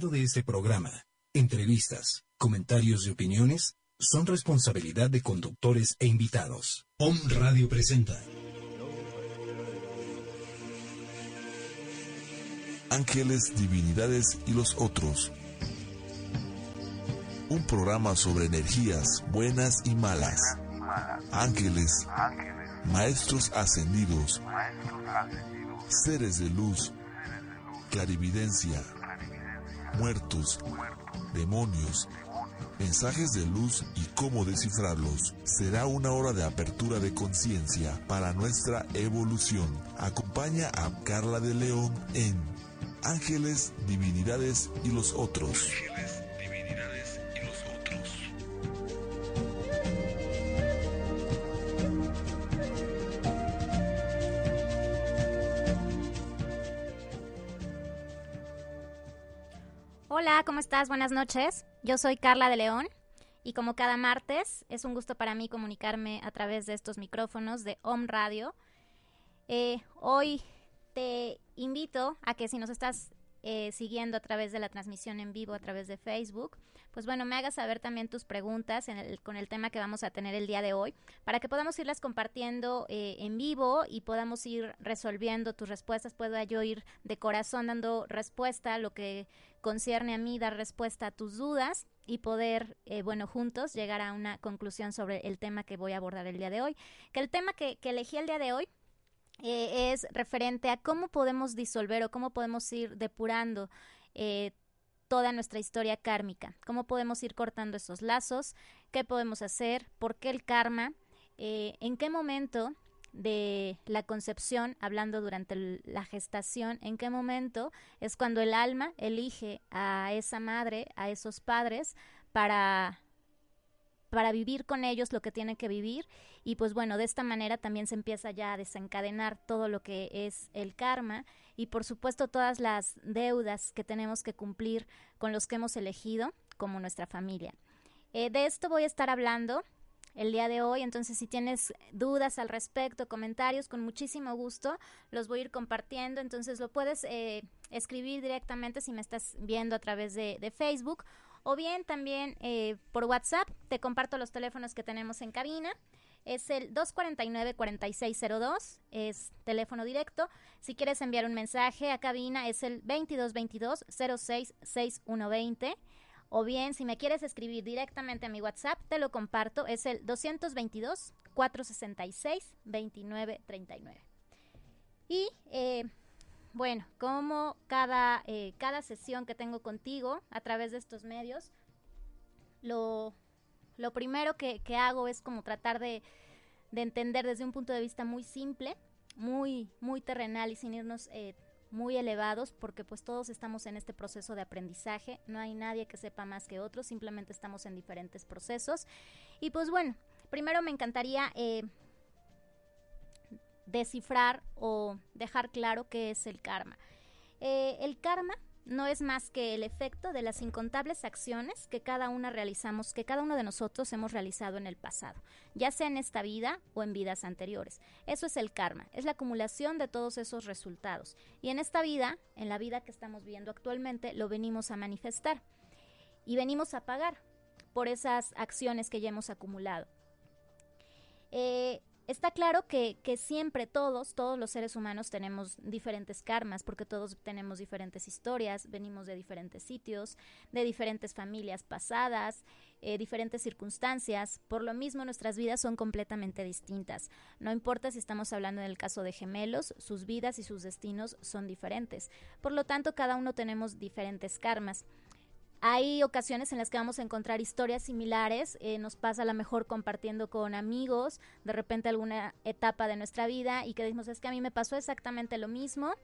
de este programa, entrevistas, comentarios y opiniones son responsabilidad de conductores e invitados. Om Radio presenta. Ángeles, Divinidades y los otros. Un programa sobre energías buenas y malas. Ángeles, maestros ascendidos, seres de luz, clarividencia, muertos, demonios, mensajes de luz y cómo descifrarlos. Será una hora de apertura de conciencia para nuestra evolución. Acompaña a Carla de León en Ángeles, Divinidades y los otros. Hola, ¿cómo estás? Buenas noches. Yo soy Carla de León y como cada martes es un gusto para mí comunicarme a través de estos micrófonos de Home Radio. Eh, hoy te invito a que si nos estás eh, siguiendo a través de la transmisión en vivo, a través de Facebook, pues bueno, me hagas saber también tus preguntas con el tema que vamos a tener el día de hoy, para que podamos irlas compartiendo eh, en vivo y podamos ir resolviendo tus respuestas, pueda yo ir de corazón dando respuesta a lo que concierne a mí, dar respuesta a tus dudas y poder, eh, bueno, juntos llegar a una conclusión sobre el tema que voy a abordar el día de hoy. Que el tema que, elegí el día de hoy eh, es referente a cómo podemos disolver o cómo podemos ir depurando eh, toda nuestra historia kármica, cómo podemos ir cortando esos lazos, qué podemos hacer, por qué el karma, eh, en qué momento de la concepción, hablando durante la gestación, en qué momento es cuando el alma elige a esa madre, a esos padres, para para vivir con ellos lo que tienen que vivir y pues bueno, de esta manera también se empieza ya a desencadenar todo lo que es el karma y por supuesto todas las deudas que tenemos que cumplir con los que hemos elegido como nuestra familia. Eh, de esto voy a estar hablando el día de hoy, entonces si tienes dudas al respecto, comentarios, con muchísimo gusto los voy a ir compartiendo, entonces lo puedes eh, escribir directamente si me estás viendo a través de, de Facebook o bien también eh, por WhatsApp. Te comparto los teléfonos que tenemos en cabina. Es el 249-4602, es teléfono directo. Si quieres enviar un mensaje a cabina es el 2222-066120. O bien, si me quieres escribir directamente a mi WhatsApp, te lo comparto, es el 222-466-2939. Y eh, bueno, como cada, eh, cada sesión que tengo contigo a través de estos medios, lo, lo primero que, que, hago es como tratar de, de, entender desde un punto de vista muy simple, muy, muy terrenal y sin irnos eh, muy elevados, porque pues todos estamos en este proceso de aprendizaje, no hay nadie que sepa más que otros, simplemente estamos en diferentes procesos. Y pues bueno, primero me encantaría eh, descifrar o dejar claro qué es el karma. Eh, el karma no es más que el efecto de las incontables acciones que cada una realizamos, que cada uno de nosotros hemos realizado en el pasado, ya sea en esta vida o en vidas anteriores. Eso es el karma, es la acumulación de todos esos resultados. Y en esta vida, en la vida que estamos viendo actualmente, lo venimos a manifestar y venimos a pagar por esas acciones que ya hemos acumulado. Eh, Está claro que, siempre todos, todos los seres humanos tenemos diferentes karmas, porque todos tenemos diferentes historias, venimos de diferentes sitios, de diferentes familias pasadas, eh, diferentes circunstancias. Por lo mismo, nuestras vidas son completamente distintas. No importa si estamos hablando en el caso de gemelos, sus vidas y sus destinos son diferentes. Por lo tanto, cada uno tenemos diferentes karmas. Hay ocasiones en las que vamos a encontrar historias similares, eh, nos pasa a lo mejor compartiendo con amigos, de repente alguna etapa de nuestra vida y que decimos es que a mí me pasó exactamente lo mismo.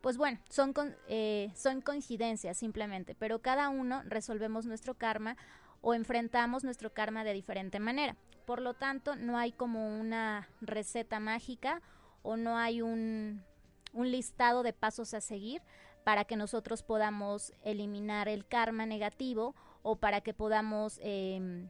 Pues bueno, son, eh, son coincidencias simplemente, pero cada uno resolvemos nuestro karma o enfrentamos nuestro karma de diferente manera. Por lo tanto, no hay como una receta mágica o no hay un, un listado de pasos a seguir para que nosotros podamos eliminar el karma negativo o para que podamos em,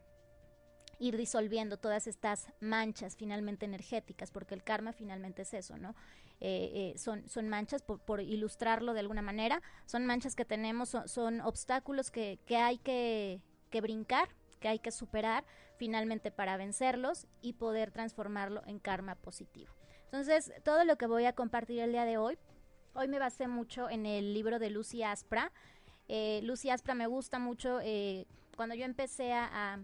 ir disolviendo todas estas manchas finalmente energéticas, porque el karma finalmente es eso, ¿no? Eh, eh, son, son manchas, por, ilustrarlo de alguna manera, son manchas que tenemos, son, obstáculos que, que hay que, que brincar, que hay que superar finalmente para vencerlos y poder transformarlo en karma positivo. Entonces, todo lo que voy a compartir el día de hoy, hoy me basé mucho en el libro de Lucy Aspra. Eh, Lucy Aspra me gusta mucho. Eh, cuando yo empecé a,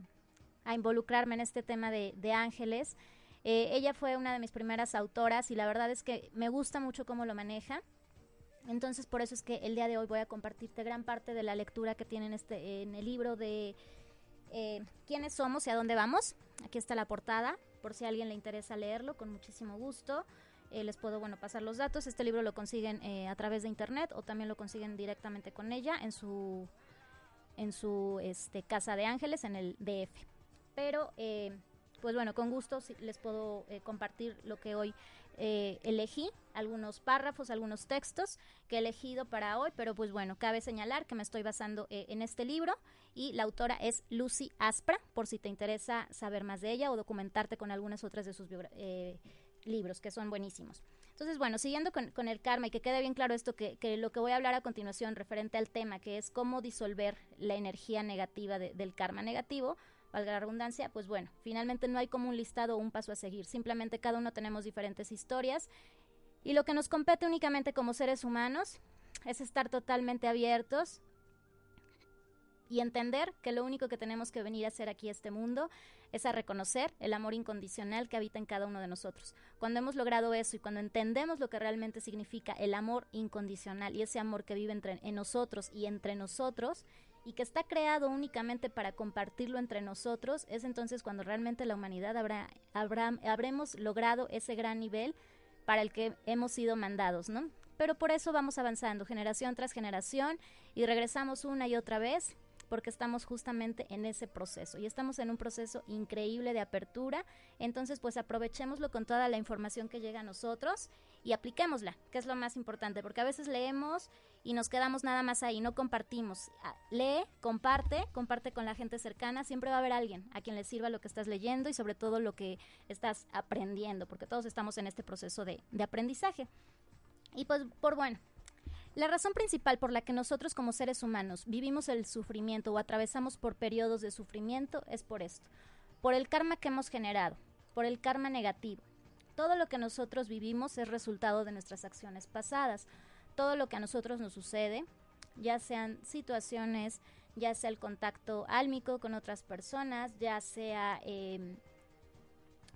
involucrarme en este tema de, ángeles, eh, ella fue una de mis primeras autoras y la verdad es que me gusta mucho cómo lo maneja. Entonces, por eso es que el día de hoy voy a compartirte gran parte de la lectura que tiene en, este, en el libro de eh, quiénes somos y a dónde vamos. Aquí está la portada, por si a alguien le interesa leerlo, con muchísimo gusto. Eh, les puedo bueno pasar los datos. Este libro lo consiguen eh, a través de internet o también lo consiguen directamente con ella en su en su este, casa de ángeles en el DF. Pero pues bueno, con gusto les puedo compartir lo que hoy eh, elegí algunos párrafos, algunos textos que he elegido para hoy, pero pues bueno, cabe señalar que me estoy basando eh, en este libro y la autora es Lucy Aspra, por si te interesa saber más de ella o documentarte con algunas otras de sus eh, libros, que son buenísimos. Entonces, bueno, siguiendo con, el karma y que quede bien claro esto, que, lo que voy a hablar a continuación referente al tema, que es cómo disolver la energía negativa del karma negativo, valga la redundancia, pues bueno, finalmente no hay como un listado o un paso a seguir, simplemente cada uno tenemos diferentes historias y lo que nos compete únicamente como seres humanos es estar totalmente abiertos y entender que lo único que tenemos que venir a hacer aquí este mundo es a reconocer el amor incondicional que habita en cada uno de nosotros. Cuando hemos logrado eso y cuando entendemos lo que realmente significa el amor incondicional y ese amor que vive entre, en nosotros y entre nosotros, y que está creado únicamente para compartirlo entre nosotros, es entonces cuando realmente la humanidad habrá, habremos logrado ese gran nivel para el que hemos sido mandados, ¿no? Pero por eso vamos avanzando generación tras generación y regresamos una y otra vez porque estamos justamente en ese proceso y estamos en un proceso increíble de apertura, entonces pues aprovechémoslo con toda la información que llega a nosotros y apliquémosla, que es lo más importante, porque a veces leemos y nos quedamos nada más ahí, no compartimos. Ah, lee, comparte, comparte con la gente cercana, siempre va a haber alguien a quien le sirva lo que estás leyendo y sobre todo lo que estás aprendiendo, porque todos estamos en este proceso de, de aprendizaje. Y pues por bueno, la razón principal por la que nosotros como seres humanos vivimos el sufrimiento o atravesamos por periodos de sufrimiento es por esto, por el karma que hemos generado, por el karma negativo. Todo lo que nosotros vivimos es resultado de nuestras acciones pasadas. Todo lo que a nosotros nos sucede, ya sean situaciones, ya sea el contacto álmico con otras personas, ya sea em,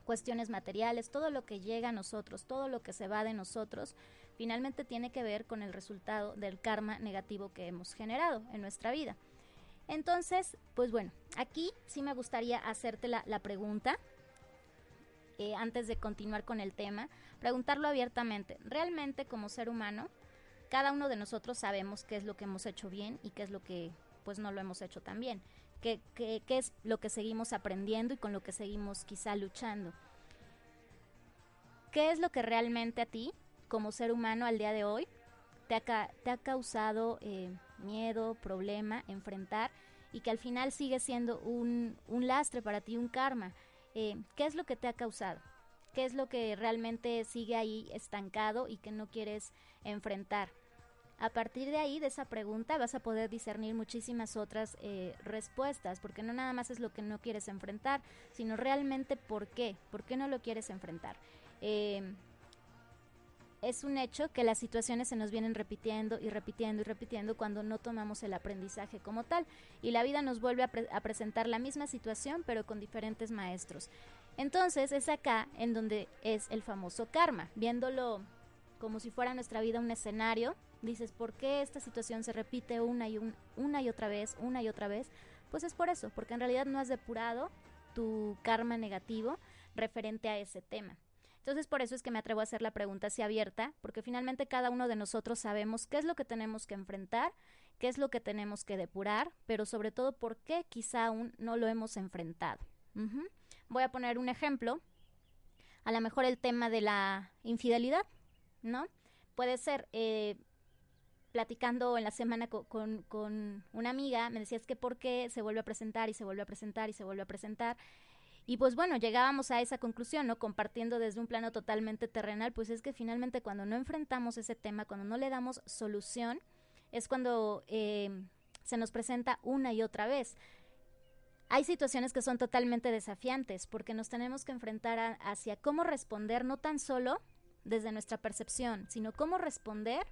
cuestiones materiales, todo lo que llega a nosotros, todo lo que se va de nosotros, finalmente tiene que ver con el resultado del karma negativo que hemos generado en nuestra vida. Entonces, pues bueno, aquí sí me gustaría hacerte la, pregunta, eh, antes de continuar con el tema, preguntarlo abiertamente. ¿Realmente como ser humano, cada uno de nosotros sabemos qué es lo que hemos hecho bien y qué es lo que pues no lo hemos hecho tan bien? qué, qué, es lo que seguimos aprendiendo y con lo que seguimos quizá luchando. ¿Qué es lo que realmente a ti, como ser humano al día de hoy, te ha, te ha causado eh, miedo, problema, enfrentar y que al final sigue siendo un, un lastre para ti, un karma? Eh, ¿Qué es lo que te ha causado? ¿Qué es lo que realmente sigue ahí estancado y que no quieres enfrentar? A partir de ahí, de esa pregunta, vas a poder discernir muchísimas otras eh, respuestas, porque no nada más es lo que no quieres enfrentar, sino realmente por qué, por qué no lo quieres enfrentar. Es un hecho que las situaciones se nos vienen repitiendo y repitiendo y repitiendo cuando no tomamos el aprendizaje como tal y la vida nos vuelve a, a, presentar la misma situación pero con diferentes maestros. Entonces es acá en donde es el famoso karma, viéndolo como si fuera nuestra vida un escenario dices, ¿por qué esta situación se repite una y, una y otra vez, una y otra vez? Pues es por eso, porque en realidad no has depurado tu karma negativo referente a ese tema. Entonces por eso es que me atrevo a hacer la pregunta así abierta, porque finalmente cada uno de nosotros sabemos qué es lo que tenemos que enfrentar, qué es lo que tenemos que depurar, pero sobre todo por qué quizá aún no lo hemos enfrentado. Voy a poner un ejemplo, a lo mejor el tema de la infidelidad, ¿no? Puede ser, eh, platicando en la semana con, con, una amiga, me decía, es que por qué se vuelve a presentar y se vuelve a presentar y se vuelve a presentar. Y pues bueno, llegábamos a esa conclusión, ¿no? Compartiendo desde un plano totalmente terrenal, pues es que finalmente cuando no enfrentamos ese tema, cuando no le damos solución, es cuando eh, se nos presenta una y otra vez. Hay situaciones que son totalmente desafiantes porque nos tenemos que enfrentar hacia cómo responder, no tan solo desde nuestra percepción, sino cómo responder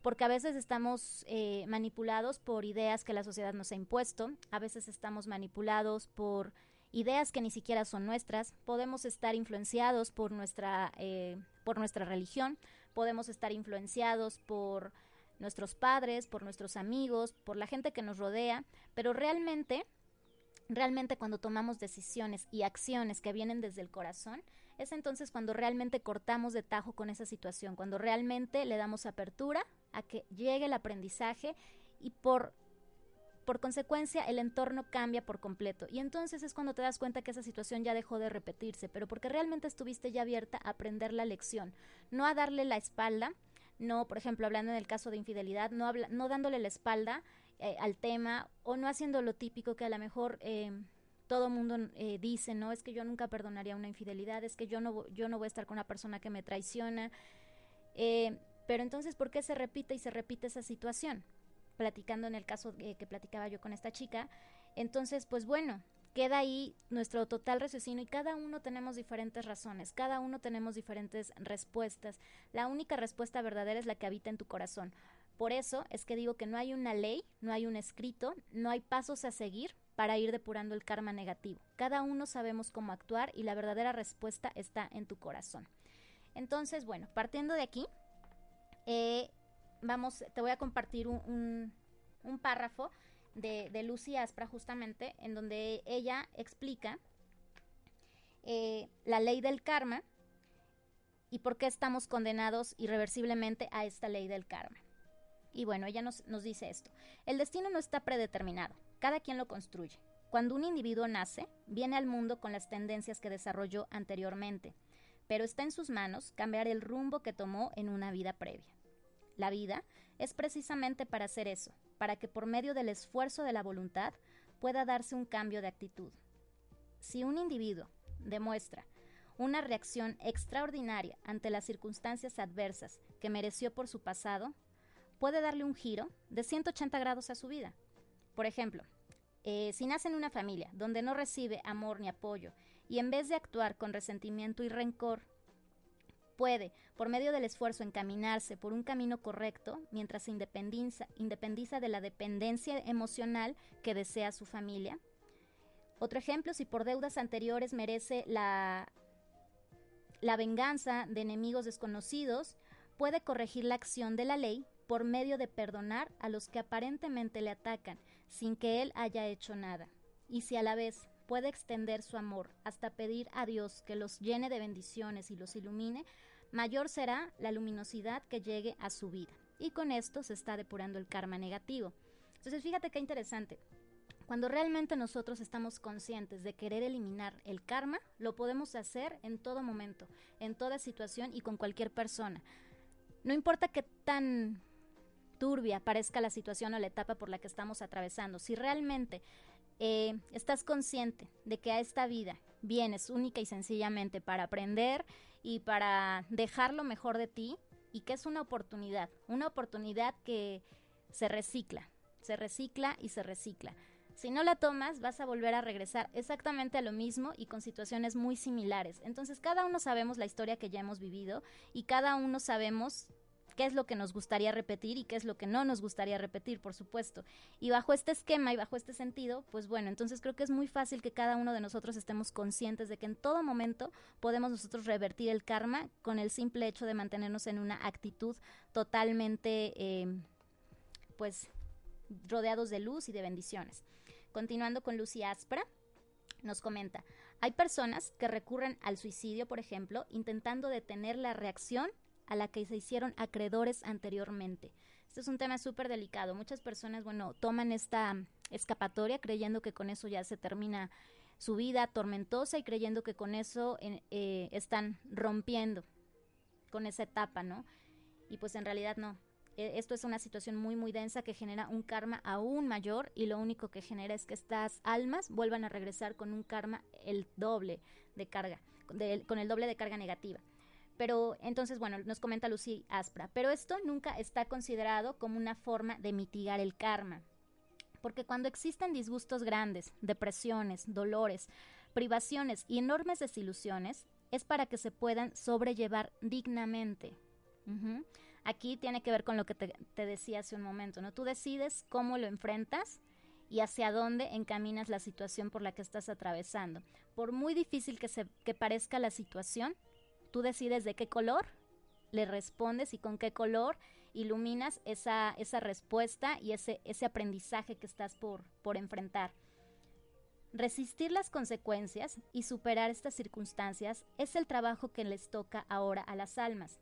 porque a veces estamos eh, manipulados por ideas que la sociedad nos ha impuesto, a veces estamos manipulados por ideas que ni siquiera son nuestras, podemos estar influenciados por nuestra, eh, por nuestra religión, podemos estar influenciados por nuestros padres, por nuestros amigos, por la gente que nos rodea, pero realmente, realmente cuando tomamos decisiones y acciones que vienen desde el corazón, es entonces cuando realmente cortamos de tajo con esa situación, cuando realmente le damos apertura a que llegue el aprendizaje y por por consecuencia el entorno cambia por completo y entonces es cuando te das cuenta que esa situación ya dejó de repetirse, pero porque realmente estuviste ya abierta a aprender la lección, no a darle la espalda, no, por ejemplo, hablando en el caso de infidelidad, no, no dándole la espalda eh, al tema o no haciendo lo típico que a lo mejor eh, todo mundo eh, dice, no, es que yo nunca perdonaría una infidelidad, es que yo no, yo no voy a estar con una persona que me traiciona. pero entonces, ¿por qué se repite y se repite esa situación? Platicando en el caso que platicaba yo con esta chica. Entonces, pues bueno, queda ahí nuestro total raciocinio y cada uno tenemos diferentes razones, cada uno tenemos diferentes respuestas. La única respuesta verdadera es la que habita en tu corazón. Por eso es que digo que no hay una ley, no hay un escrito, no hay pasos a seguir para ir depurando el karma negativo. Cada uno sabemos cómo actuar y la verdadera respuesta está en tu corazón. Entonces, bueno, partiendo de aquí, eh, vamos, te voy a compartir un, párrafo de, Lucy Aspra justamente, en donde ella explica eh, la ley del karma y por qué estamos condenados irreversiblemente a esta ley del karma. Y bueno, ella nos dice esto. El destino no está predeterminado, cada quien lo construye. Cuando un individuo nace, viene al mundo con las tendencias que desarrolló anteriormente, pero está en sus manos cambiar el rumbo que tomó en una vida previa la vida, es precisamente para hacer eso, para que por medio del esfuerzo de la voluntad pueda darse un cambio de actitud. Si un individuo demuestra una reacción extraordinaria ante las circunstancias adversas que mereció por su pasado, puede darle un giro de 180 grados a su vida. Por ejemplo, eh, si nace en una familia donde no recibe amor ni apoyo y en vez de actuar con resentimiento y rencor puede, por medio del esfuerzo, encaminarse por un camino correcto mientras se independiza, independiza de la dependencia emocional que desea su familia. Otro ejemplo, si por deudas anteriores merece la, la venganza de enemigos desconocidos, puede corregir la acción de la ley por medio de perdonar a los que aparentemente le atacan sin que él haya hecho nada. Y si a la vez puede extender su amor hasta pedir a Dios que los llene de bendiciones y los ilumine, mayor será la luminosidad que llegue a su vida. Y con esto se está depurando el karma negativo. Entonces fíjate qué interesante. Cuando realmente nosotros estamos conscientes de querer eliminar el karma, lo podemos hacer en todo momento, en toda situación y con cualquier persona. No importa qué tan turbia parezca la situación o la etapa por la que estamos atravesando, si realmente eh, estás consciente de que a esta vida vienes única y sencillamente para aprender y para dejar lo mejor de ti y que es una oportunidad, una oportunidad que se recicla, se recicla y se recicla. Si no la tomas, vas a volver a regresar exactamente a lo mismo y con situaciones muy similares. Entonces, cada uno sabemos la historia que ya hemos vivido y cada uno sabemos qué es lo que nos gustaría repetir y qué es lo que no nos gustaría repetir, por supuesto. Y bajo este esquema y bajo este sentido, pues bueno, entonces creo que es muy fácil que cada uno de nosotros estemos conscientes de que en todo momento podemos nosotros revertir el karma con el simple hecho de mantenernos en una actitud totalmente, em, pues, rodeados de luz y de bendiciones. Continuando con Lucy Aspra, nos comenta, hay personas que recurren al suicidio, por ejemplo, intentando detener la reacción a la que se hicieron acreedores anteriormente. Este es un tema súper delicado. Muchas personas, bueno, toman esta escapatoria creyendo que con eso ya se termina su vida tormentosa y creyendo que con eso eh, están rompiendo con esa etapa, ¿no? Y pues en realidad no. e, esto es una situación muy muy densa que genera un karma aún mayor y lo único que genera es que estas almas vuelvan a regresar con un karma el doble de carga, con el doble de carga negativa. Pero entonces, bueno, nos comenta Lucy Aspra, pero esto nunca está considerado como una forma de mitigar el karma. Porque cuando existen disgustos grandes, depresiones, dolores, privaciones y enormes desilusiones, es para que se puedan sobrellevar dignamente. Aquí tiene que ver con lo que te, decía hace un momento, ¿no? Tú decides cómo lo enfrentas y hacia dónde encaminas la situación por la que estás atravesando. Por muy difícil que, se, que parezca la situación, tú decides de qué color le respondes y con qué color iluminas esa, esa respuesta y ese, ese aprendizaje que estás por, por enfrentar. Resistir las consecuencias y superar estas circunstancias es el trabajo que les toca ahora a las almas.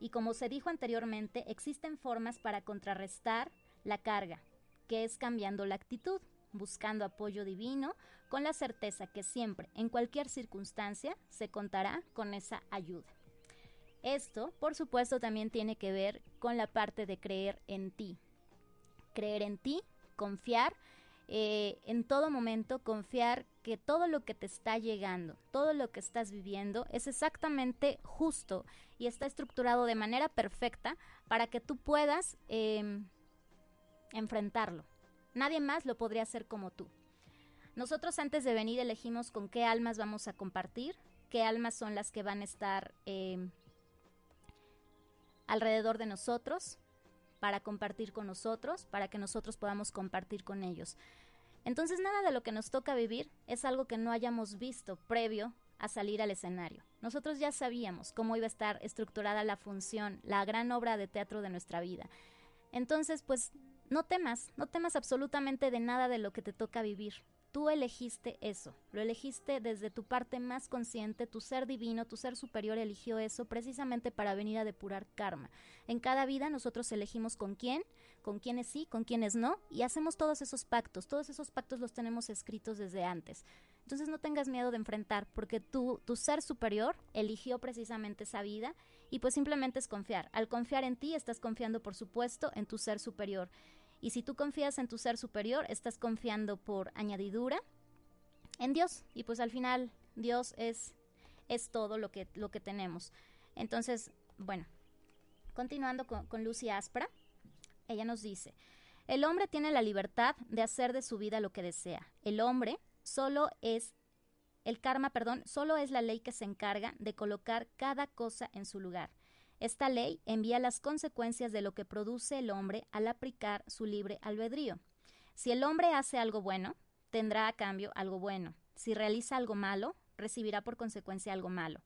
Y como se dijo anteriormente, existen formas para contrarrestar la carga, que es cambiando la actitud, buscando apoyo divino, con la certeza que siempre, en cualquier circunstancia, se contará con esa ayuda. Esto, por supuesto, también tiene que ver con la parte de creer en ti. Creer en ti, confiar, eh, en todo momento, confiar que todo lo que te está llegando, todo lo que estás viviendo es exactamente justo y está estructurado de manera perfecta para que tú puedas em, enfrentarlo. Nadie más lo podría hacer como tú. Nosotros antes de venir elegimos con qué almas vamos a compartir, qué almas son las que van a estar em, alrededor de nosotros para compartir con nosotros, para que nosotros podamos compartir con ellos. Entonces nada de lo que nos toca vivir es algo que no hayamos visto previo a salir al escenario. Nosotros ya sabíamos cómo iba a estar estructurada la función, la gran obra de teatro de nuestra vida. Entonces, pues no temas, no temas absolutamente de nada de lo que te toca vivir. Tú elegiste eso, lo elegiste desde tu parte más consciente, tu ser divino, tu ser superior eligió eso precisamente para venir a depurar karma. En cada vida nosotros elegimos con quién, con quiénes sí, con quiénes no, y hacemos todos esos pactos, todos esos pactos los tenemos escritos desde antes. Entonces no tengas miedo de enfrentar, porque tú, tu ser superior eligió precisamente esa vida y pues simplemente es confiar. Al confiar en ti, estás confiando, por supuesto, en tu ser superior. Y si tú confías en tu ser superior, estás confiando por añadidura en Dios. Y pues al final Dios es, es todo lo que, lo que tenemos. Entonces, bueno, continuando con, con Lucy Aspra, ella nos dice, el hombre tiene la libertad de hacer de su vida lo que desea. El hombre solo es el karma, perdón, solo es la ley que se encarga de colocar cada cosa en su lugar. Esta ley envía las consecuencias de lo que produce el hombre al aplicar su libre albedrío. Si el hombre hace algo bueno, tendrá a cambio algo bueno. Si realiza algo malo, recibirá por consecuencia algo malo.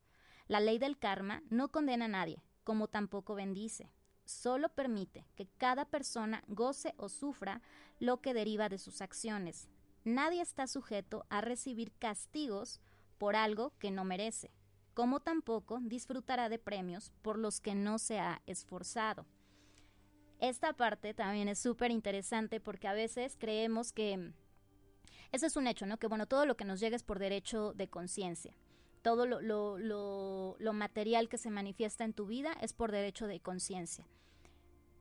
La ley del karma no condena a nadie, como tampoco bendice. Solo permite que cada persona goce o sufra lo que deriva de sus acciones. Nadie está sujeto a recibir castigos por algo que no merece como tampoco disfrutará de premios por los que no se ha esforzado. Esta parte también es súper interesante porque a veces creemos que ese es un hecho, ¿no? Que bueno, todo lo que nos llega es por derecho de conciencia. Todo lo, lo, lo, material que se manifiesta en tu vida es por derecho de conciencia.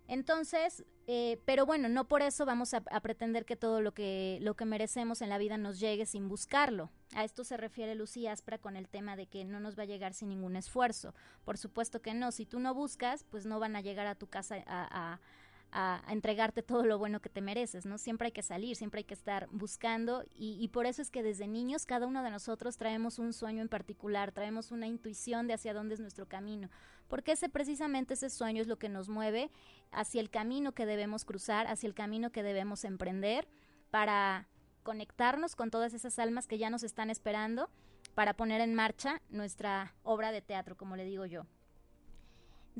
Entonces, eh, pero bueno, no por eso vamos a, pretender que todo lo que, lo que merecemos en la vida nos llegue sin buscarlo. A esto se refiere Lucy Aspra con el tema de que no nos va a llegar sin ningún esfuerzo. Por supuesto que no, si tú no buscas, pues no van a llegar a tu casa a, entregarte todo lo bueno que te mereces, ¿no? Siempre hay que salir, siempre hay que estar buscando y, y, por eso es que desde niños cada uno de nosotros traemos un sueño en particular, traemos una intuición de hacia dónde es nuestro camino, porque ese precisamente ese sueño es lo que nos mueve hacia el camino que debemos cruzar, hacia el camino que debemos emprender para conectarnos con todas esas almas que ya nos están esperando para poner en marcha nuestra obra de teatro, como le digo yo.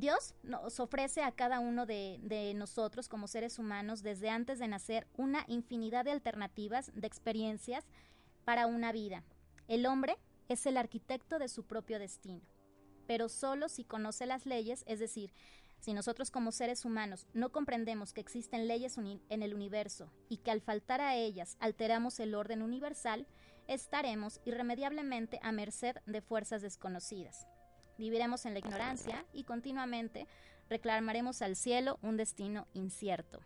Dios nos ofrece a cada uno de, nosotros como seres humanos desde antes de nacer una infinidad de alternativas, de experiencias para una vida. El hombre es el arquitecto de su propio destino, pero solo si conoce las leyes, es decir, si nosotros como seres humanos no comprendemos que existen leyes en el universo y que al faltar a ellas alteramos el orden universal, estaremos irremediablemente a merced de fuerzas desconocidas. Viviremos en la ignorancia y continuamente reclamaremos al cielo un destino incierto.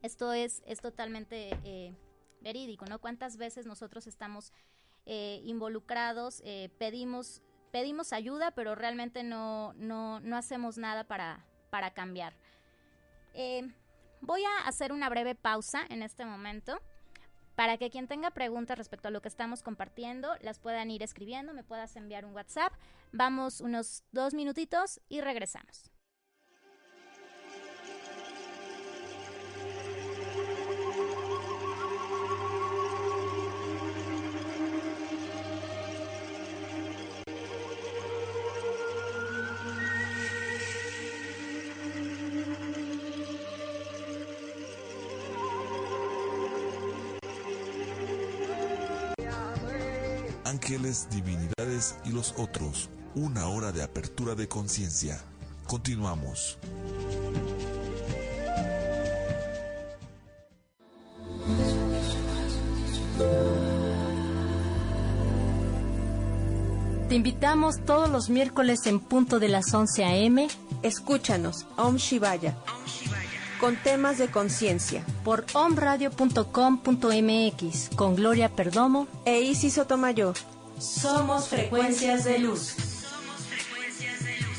Esto es, es totalmente eh, verídico, ¿no? ¿Cuántas veces nosotros estamos eh, involucrados, eh, pedimos, pedimos ayuda, pero realmente no, no, no hacemos nada para, para cambiar? voy a hacer una breve pausa en este momento para que quien tenga preguntas respecto a lo que estamos compartiendo las puedan ir escribiendo, me puedas enviar un WhatsApp. Vamos unos dos minutitos y regresamos. Ángeles, divinidades y los otros. Una hora de apertura de conciencia. Continuamos. Te invitamos todos los miércoles en punto de las 11 a.m. Escúchanos, Om Shivaya con temas de conciencia. Por omradio.com.mx con Gloria Perdomo e Isis Sotomayor. Somos frecuencias de luz. Somos frecuencias de luz.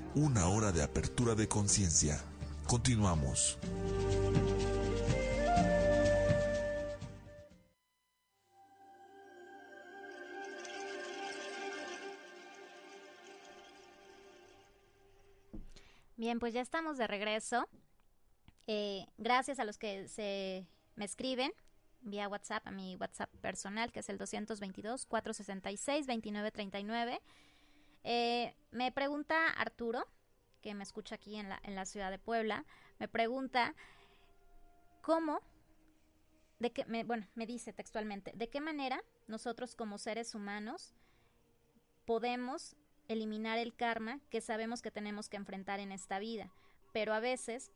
una hora de apertura de conciencia. Continuamos. Bien, pues ya estamos de regreso. Eh, gracias a los que se me escriben vía WhatsApp a mi WhatsApp personal, que es el 222-466-2939. Eh, me pregunta Arturo, que me escucha aquí en la, en la ciudad de Puebla, me pregunta cómo, de qué, me, bueno, me dice textualmente, de qué manera nosotros como seres humanos podemos eliminar el karma que sabemos que tenemos que enfrentar en esta vida, pero a veces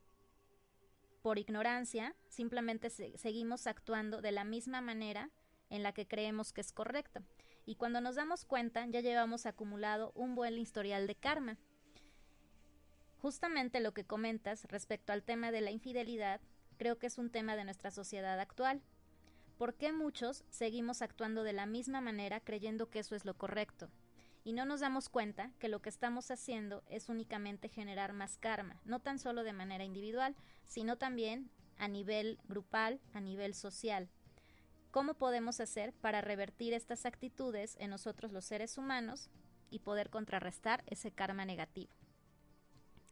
por ignorancia simplemente seguimos actuando de la misma manera en la que creemos que es correcto y cuando nos damos cuenta ya llevamos acumulado un buen historial de karma. Justamente lo que comentas respecto al tema de la infidelidad creo que es un tema de nuestra sociedad actual. ¿Por qué muchos seguimos actuando de la misma manera creyendo que eso es lo correcto? Y no nos damos cuenta que lo que estamos haciendo es únicamente generar más karma, no tan solo de manera individual, sino también a nivel grupal, a nivel social. ¿Cómo podemos hacer para revertir estas actitudes en nosotros los seres humanos y poder contrarrestar ese karma negativo?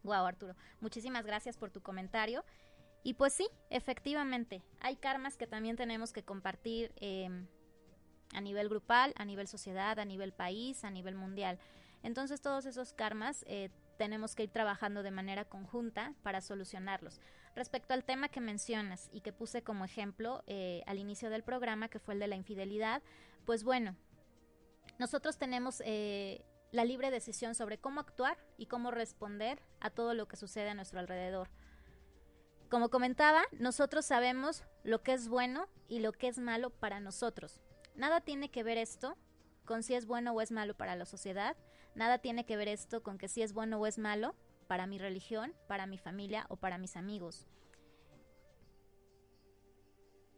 Wow, Arturo, muchísimas gracias por tu comentario. Y pues sí, efectivamente, hay karmas que también tenemos que compartir em, a nivel grupal, a nivel sociedad, a nivel país, a nivel mundial. Entonces todos esos karmas eh, tenemos que ir trabajando de manera conjunta para solucionarlos. Respecto al tema que mencionas y que puse como ejemplo eh, al inicio del programa, que fue el de la infidelidad, pues bueno, nosotros tenemos eh, la libre decisión sobre cómo actuar y cómo responder a todo lo que sucede a nuestro alrededor. Como comentaba, nosotros sabemos lo que es bueno y lo que es malo para nosotros. Nada tiene que ver esto con si es bueno o es malo para la sociedad, nada tiene que ver esto con que si es bueno o es malo para mi religión, para mi familia o para mis amigos.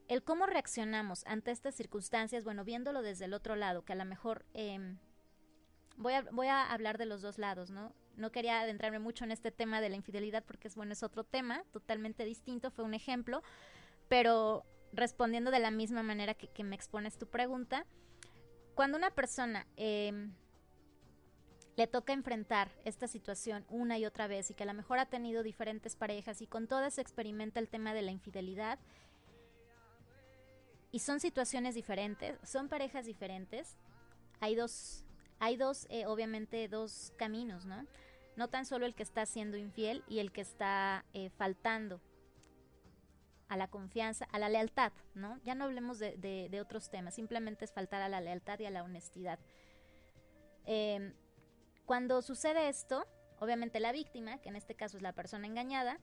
El cómo reaccionamos ante estas circunstancias, bueno, viéndolo desde el otro lado, que a lo mejor em, voy, a, voy a hablar de los dos lados, ¿no? No quería adentrarme mucho en este tema de la infidelidad porque es bueno, es otro tema totalmente distinto, fue un ejemplo, pero respondiendo de la misma manera que, me expones tu pregunta, cuando una persona em, le toca enfrentar esta situación una y otra vez y que a lo mejor ha tenido diferentes parejas y con todas experimenta el tema de la infidelidad y son situaciones diferentes, son parejas diferentes, hay dos, hay dos, eh, obviamente dos caminos, ¿no? No tan solo el que está siendo infiel y el que está eh, faltando a la confianza, a la lealtad, ¿no? Ya no hablemos de, otros temas, simplemente es faltar a la lealtad y a la honestidad. Em, cuando sucede esto, obviamente la víctima, que en este caso es la persona engañada,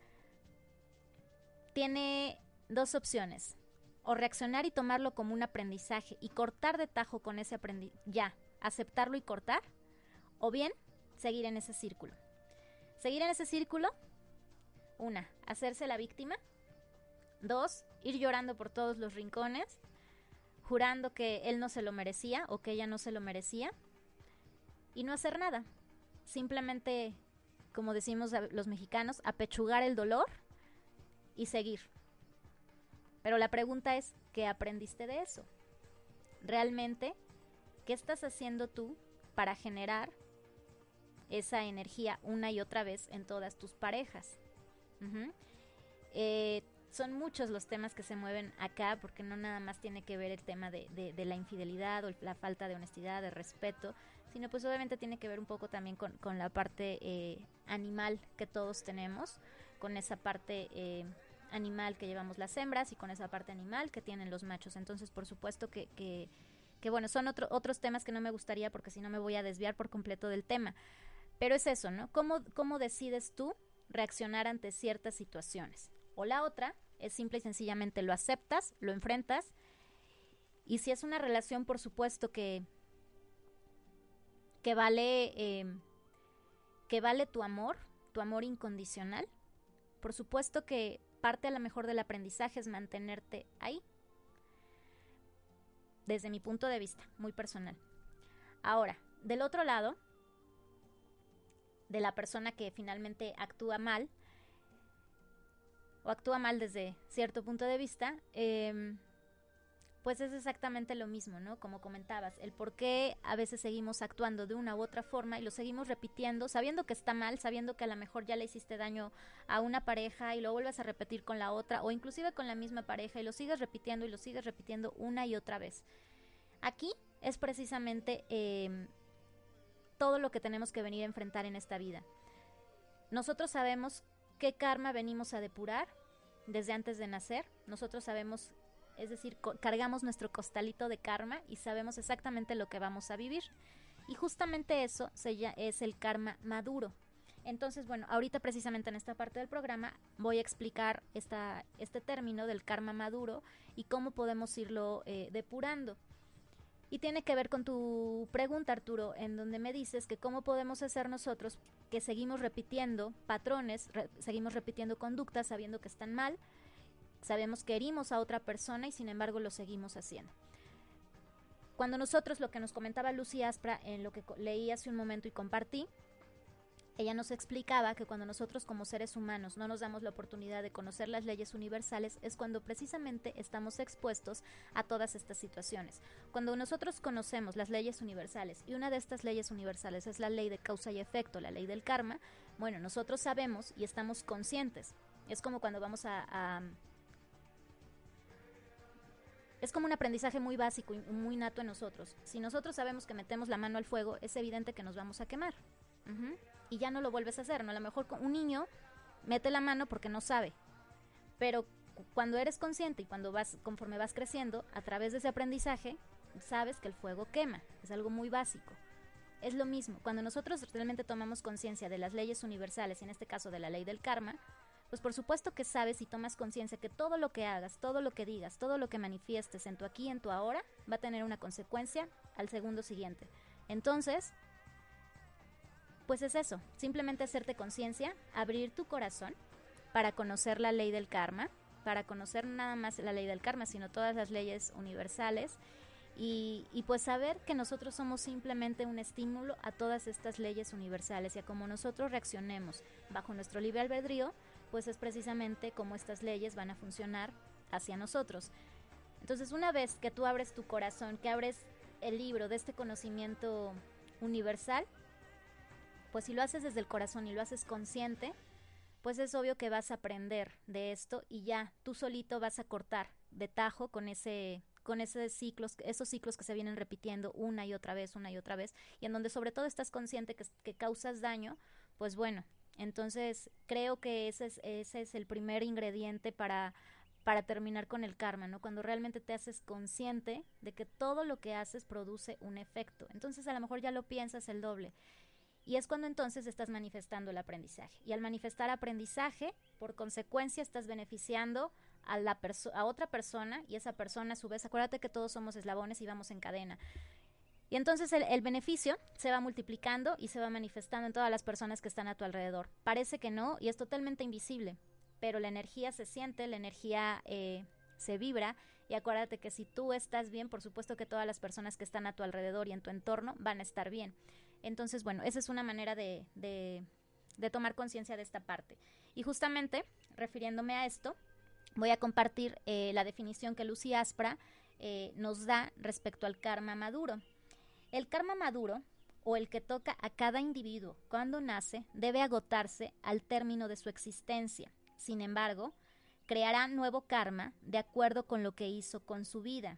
tiene dos opciones. O reaccionar y tomarlo como un aprendizaje y cortar de tajo con ese aprendizaje, ya, aceptarlo y cortar. O bien, seguir en ese círculo. Seguir en ese círculo, una, hacerse la víctima Dos, ir llorando por todos los rincones, jurando que él no se lo merecía o que ella no se lo merecía. Y no hacer nada. Simplemente, como decimos los mexicanos, apechugar el dolor y seguir. Pero la pregunta es, ¿qué aprendiste de eso? ¿Realmente qué estás haciendo tú para generar esa energía una y otra vez en todas tus parejas? eh, son muchos los temas que se mueven acá, porque no nada más tiene que ver el tema de, de, la infidelidad o la falta de honestidad, de respeto, sino pues obviamente tiene que ver un poco también con, con la parte eh, animal que todos tenemos, con esa parte eh, animal que llevamos las hembras y con esa parte animal que tienen los machos. Entonces, por supuesto que, que, que bueno, son otro, otros temas que no me gustaría porque si no me voy a desviar por completo del tema. Pero es eso, ¿no? ¿Cómo, cómo decides tú reaccionar ante ciertas situaciones? O la otra es simple y sencillamente lo aceptas, lo enfrentas. Y si es una relación, por supuesto que, que vale, em, que vale tu amor, tu amor incondicional. Por supuesto que parte a lo mejor del aprendizaje es mantenerte ahí. Desde mi punto de vista, muy personal. Ahora, del otro lado, de la persona que finalmente actúa mal, o actúa mal desde cierto punto de vista, em, pues es exactamente lo mismo, ¿no? Como comentabas, el por qué a veces seguimos actuando de una u otra forma y lo seguimos repitiendo, sabiendo que está mal, sabiendo que a lo mejor ya le hiciste daño a una pareja y lo vuelves a repetir con la otra o inclusive con la misma pareja y lo sigues repitiendo y lo sigues repitiendo una y otra vez. Aquí es precisamente em, todo lo que tenemos que venir a enfrentar en esta vida. Nosotros sabemos qué karma venimos a depurar desde antes de nacer. Nosotros sabemos, es decir, cargamos nuestro costalito de karma y sabemos exactamente lo que vamos a vivir. Y justamente eso es el karma maduro. Entonces, bueno, ahorita precisamente en esta parte del programa voy a explicar esta, este término del karma maduro y cómo podemos irlo eh, depurando. Y tiene que ver con tu pregunta, Arturo, en donde me dices que cómo podemos hacer nosotros que seguimos repitiendo patrones, seguimos repitiendo conductas sabiendo que están mal, sabemos que herimos a otra persona y sin embargo lo seguimos haciendo. Cuando nosotros, lo que nos comentaba Lucy Aspra en lo que leí hace un momento y compartí, ella nos explicaba que cuando nosotros como seres humanos no nos damos la oportunidad de conocer las leyes universales es cuando precisamente estamos expuestos a todas estas situaciones. Cuando nosotros conocemos las leyes universales y una de estas leyes universales es la ley de causa y efecto, la ley del karma, bueno, nosotros sabemos y estamos conscientes. Es como cuando vamos a, es como un aprendizaje muy básico y muy nato en nosotros. Si nosotros sabemos que metemos la mano al fuego, es evidente que nos vamos a quemar y ya no lo vuelves a hacer, ¿no? A lo mejor un niño mete la mano porque no sabe, pero cuando eres consciente y cuando vas, conforme vas creciendo, a través de ese aprendizaje, sabes que el fuego quema, es algo muy básico. Es lo mismo, cuando nosotros realmente tomamos conciencia de las leyes universales, y en este caso de la ley del karma, pues por supuesto que sabes y tomas conciencia que todo lo que hagas, todo lo que digas, todo lo que manifiestes en tu aquí y en tu ahora va a tener una consecuencia al segundo siguiente. Entonces, pues es eso, simplemente hacerte conciencia, abrir tu corazón para conocer la ley del karma, para conocer nada más la ley del karma, sino todas las leyes universales y, pues saber que nosotros somos simplemente un estímulo a todas estas leyes universales y a cómo nosotros reaccionemos bajo nuestro libre albedrío, pues es precisamente cómo estas leyes van a funcionar hacia nosotros. Entonces una vez que tú abres tu corazón, que abres el libro de este conocimiento universal, pues si lo haces desde el corazón y lo haces consciente, pues es obvio que vas a aprender de esto y ya tú solito vas a cortar de tajo con ese con esos ciclos, esos ciclos que se vienen repitiendo una y otra vez, una y otra vez, y en donde sobre todo estás consciente que, que causas daño, pues bueno, entonces creo que ese es, ese es el primer ingrediente para, para terminar con el karma, ¿no? Cuando realmente te haces consciente de que todo lo que haces produce un efecto. Entonces a lo mejor ya lo piensas el doble. Y es cuando entonces estás manifestando el aprendizaje. Y al manifestar aprendizaje, por consecuencia estás beneficiando a, la a otra persona y esa persona a su vez, acuérdate que todos somos eslabones y vamos en cadena. Y entonces el, beneficio se va multiplicando y se va manifestando en todas las personas que están a tu alrededor. Parece que no y es totalmente invisible, pero la energía se siente, la energía eh, se vibra y acuérdate que si tú estás bien, por supuesto que todas las personas que están a tu alrededor y en tu entorno van a estar bien. Entonces, bueno, esa es una manera de, de, tomar conciencia de esta parte. Y justamente, refiriéndome a esto, voy a compartir eh, la definición que Lucy Aspra eh, nos da respecto al karma maduro. El karma maduro, o el que toca a cada individuo cuando nace, debe agotarse al término de su existencia. Sin embargo, creará nuevo karma de acuerdo con lo que hizo con su vida,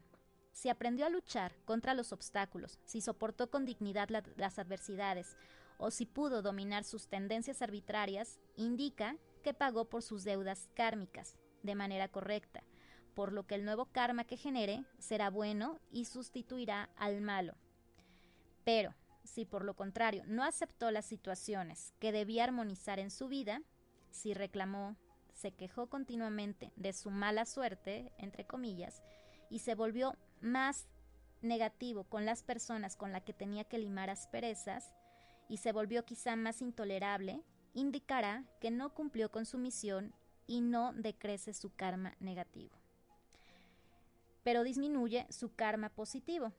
si aprendió a luchar contra los obstáculos, si soportó con dignidad las adversidades o si pudo dominar sus tendencias arbitrarias, indica que pagó por sus deudas kármicas de manera correcta, por lo que el nuevo karma que genere será bueno y sustituirá al malo. Pero, si por lo contrario no aceptó las situaciones que debía armonizar en su vida, si reclamó, se quejó continuamente de su mala suerte, entre comillas, y se volvió más negativo con las personas con las que tenía que limar asperezas y se volvió quizá más intolerable, indicará que no cumplió con su misión y no decrece su karma negativo. Pero disminuye su karma positivo.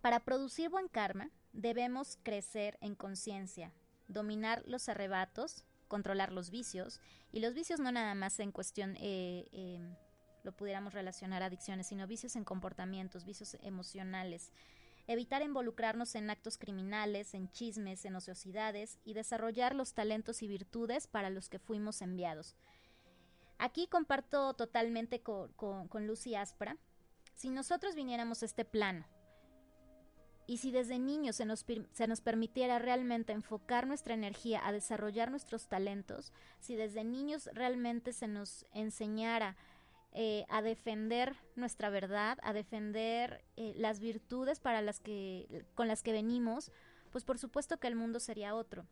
Para producir buen karma debemos crecer en conciencia, dominar los arrebatos, controlar los vicios, y los vicios no nada más en cuestión eh, eh, lo pudiéramos relacionar a adicciones, sino vicios en comportamientos, vicios emocionales. Evitar involucrarnos en actos criminales, en chismes, en ociosidades y desarrollar los talentos y virtudes para los que fuimos enviados. Aquí comparto totalmente con, con, Lucy Aspra. Si nosotros viniéramos a este plano y si desde niños se nos, se nos, permitiera realmente enfocar nuestra energía a desarrollar nuestros talentos, si desde niños realmente se nos enseñara eh, a defender nuestra verdad, a defender eh, las virtudes para las que, con las que venimos, pues por supuesto que el mundo sería otro.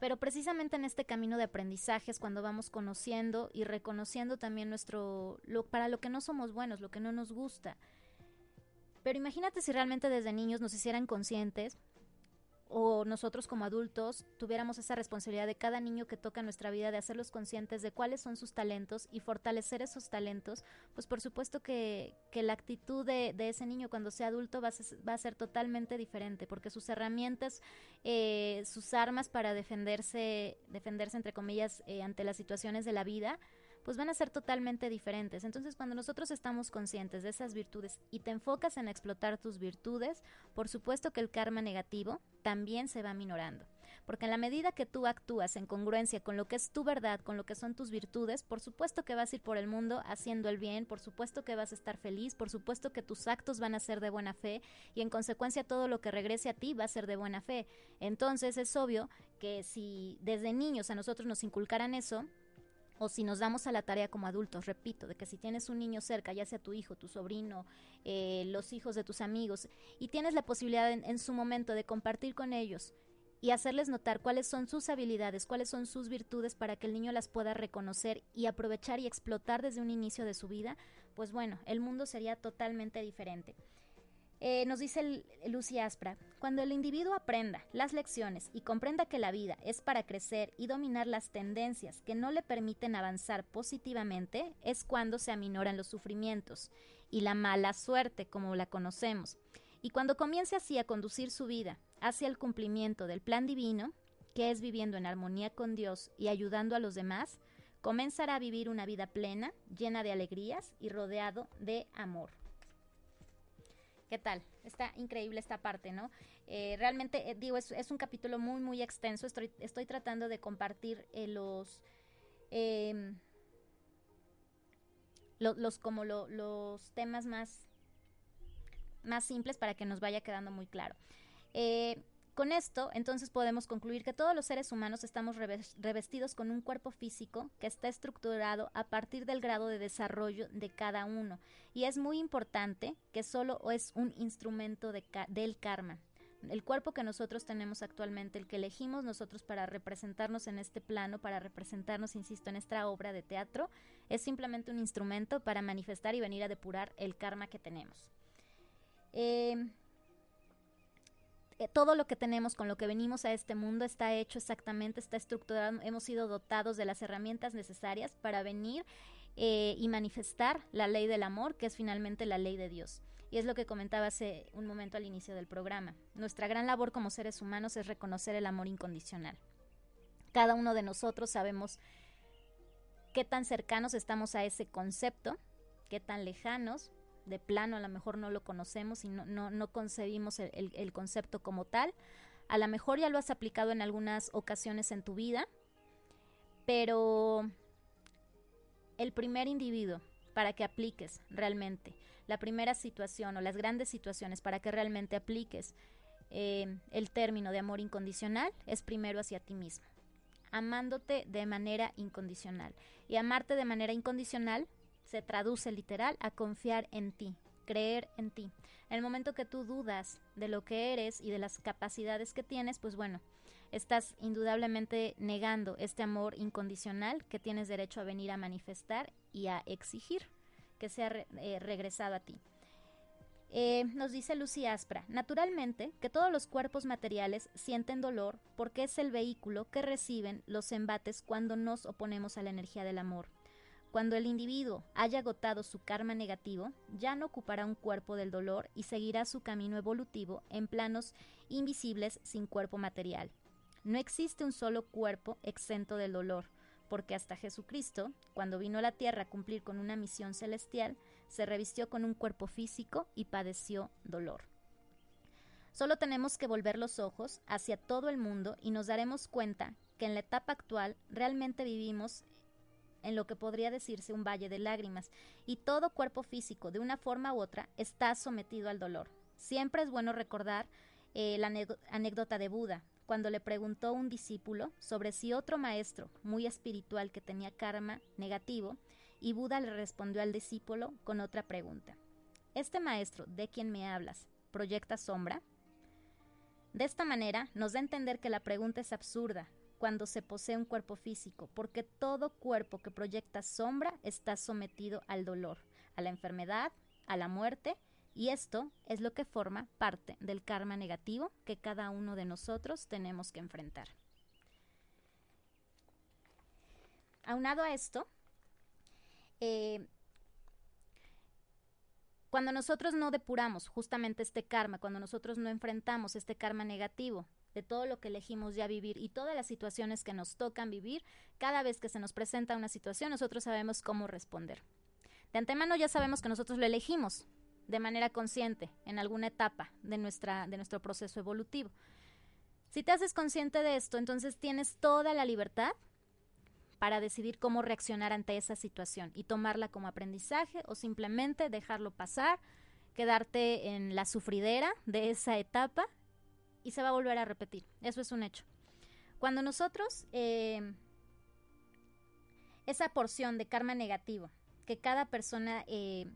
Pero precisamente en este camino de aprendizaje es cuando vamos conociendo y reconociendo también nuestro, lo, para lo que no somos buenos, lo que no nos gusta. Pero imagínate si realmente desde niños nos hicieran conscientes o nosotros como adultos tuviéramos esa responsabilidad de cada niño que toca nuestra vida, de hacerlos conscientes de cuáles son sus talentos y fortalecer esos talentos, pues por supuesto que, la actitud de, de, ese niño cuando sea adulto va a ser, va a ser totalmente diferente, porque sus herramientas, eh, sus armas para defenderse, defenderse entre comillas, eh, ante las situaciones de la vida, pues van a ser totalmente diferentes. Entonces, cuando nosotros estamos conscientes de esas virtudes y te enfocas en explotar tus virtudes, por supuesto que el karma negativo también se va minorando. Porque en la medida que tú actúas en congruencia con lo que es tu verdad, con lo que son tus virtudes, por supuesto que vas a ir por el mundo haciendo el bien, por supuesto que vas a estar feliz, por supuesto que tus actos van a ser de buena fe y en consecuencia todo lo que regrese a ti va a ser de buena fe. Entonces es obvio que si desde niños a nosotros nos inculcaran eso, o si nos damos a la tarea como adultos, repito, de que si tienes un niño cerca, ya sea tu hijo, tu sobrino, eh, los hijos de tus amigos, y tienes la posibilidad en, en su momento de compartir con ellos y hacerles notar cuáles son sus habilidades, cuáles son sus virtudes para que el niño las pueda reconocer y aprovechar y explotar desde un inicio de su vida, pues bueno, el mundo sería totalmente diferente. Eh, nos dice Lucy Aspra, cuando el individuo aprenda las lecciones y comprenda que la vida es para crecer y dominar las tendencias que no le permiten avanzar positivamente, es cuando se aminoran los sufrimientos y la mala suerte como la conocemos. Y cuando comience así a conducir su vida hacia el cumplimiento del plan divino, que es viviendo en armonía con Dios y ayudando a los demás, comenzará a vivir una vida plena, llena de alegrías y rodeado de amor. ¿Qué tal? Está increíble esta parte, ¿no? Eh, realmente, eh, digo, es, un capítulo muy, muy extenso. Estoy, estoy tratando de compartir eh, los, em, los, como los temas más, más simples para que nos vaya quedando muy claro. Con esto, entonces podemos concluir que todos los seres humanos estamos revestidos con un cuerpo físico que está estructurado a partir del grado de desarrollo de cada uno. Y es muy importante que solo es un instrumento del karma. El cuerpo que nosotros tenemos actualmente, el que elegimos nosotros para representarnos en este plano, para representarnos, insisto, en esta obra de teatro, es simplemente un instrumento para manifestar y venir a depurar el karma que tenemos. Eh, eh, todo lo que tenemos, con lo que venimos a este mundo, está hecho exactamente, está estructurado, hemos sido dotados de las herramientas necesarias para venir eh, y manifestar la ley del amor, que es finalmente la ley de Dios. Y es lo que comentaba hace un momento al inicio del programa. Nuestra gran labor como seres humanos es reconocer el amor incondicional. Cada uno de nosotros sabemos qué tan cercanos estamos a ese concepto, qué tan lejanos, de plano a lo mejor no lo conocemos y no, no, no concebimos el, el, concepto como tal. A lo mejor ya lo has aplicado en algunas ocasiones en tu vida, pero el primer individuo para que apliques realmente la primera situación o las grandes situaciones para que realmente apliques eh, el término de amor incondicional es primero hacia ti mismo, amándote de manera incondicional. Y amarte de manera incondicional se traduce literal a confiar en ti, creer en ti. En el momento que tú dudas de lo que eres y de las capacidades que tienes, pues bueno, estás indudablemente negando este amor incondicional que tienes derecho a venir a manifestar y a exigir que sea eh, regresado a ti. Eh, nos dice Lucy Aspra, naturalmente que todos los cuerpos materiales sienten dolor porque es el vehículo que reciben los embates cuando nos oponemos a la energía del amor. Cuando el individuo haya agotado su karma negativo, ya no ocupará un cuerpo del dolor y seguirá su camino evolutivo en planos invisibles sin cuerpo material. No existe un solo cuerpo exento del dolor, porque hasta Jesucristo, cuando vino a la tierra a cumplir con una misión celestial, se revistió con un cuerpo físico y padeció dolor. Solo tenemos que volver los ojos hacia todo el mundo y nos daremos cuenta que en la etapa actual realmente vivimos en lo que podría decirse un valle de lágrimas, y todo cuerpo físico, de una forma u otra, está sometido al dolor. Siempre es bueno recordar eh, la anécdota de Buda, cuando le preguntó un discípulo sobre si otro maestro muy espiritual que tenía karma negativo, y Buda le respondió al discípulo con otra pregunta. ¿Este maestro de quien me hablas proyecta sombra? De esta manera nos da a entender que la pregunta es absurda, cuando se posee un cuerpo físico, porque todo cuerpo que proyecta sombra está sometido al dolor, a la enfermedad, a la muerte Y esto es lo que forma parte del karma negativo que cada uno de nosotros tenemos que enfrentar. Aunado a esto, eh, cuando nosotros no depuramos justamente este karma, cuando nosotros no enfrentamos este karma negativo de todo lo que elegimos ya vivir y todas las situaciones que nos tocan vivir, cada vez que se nos presenta una situación, nosotros sabemos cómo responder. De antemano ya sabemos que nosotros lo elegimos de manera consciente en alguna etapa de, nuestra, de nuestro proceso evolutivo. Si te haces consciente de esto, entonces tienes toda la libertad para decidir cómo reaccionar ante esa situación y tomarla como aprendizaje o simplemente dejarlo pasar, quedarte en la sufridera de esa etapa y se va a volver a repetir. Eso es un hecho. Cuando nosotros, eh, esa porción de karma negativo que cada persona eh,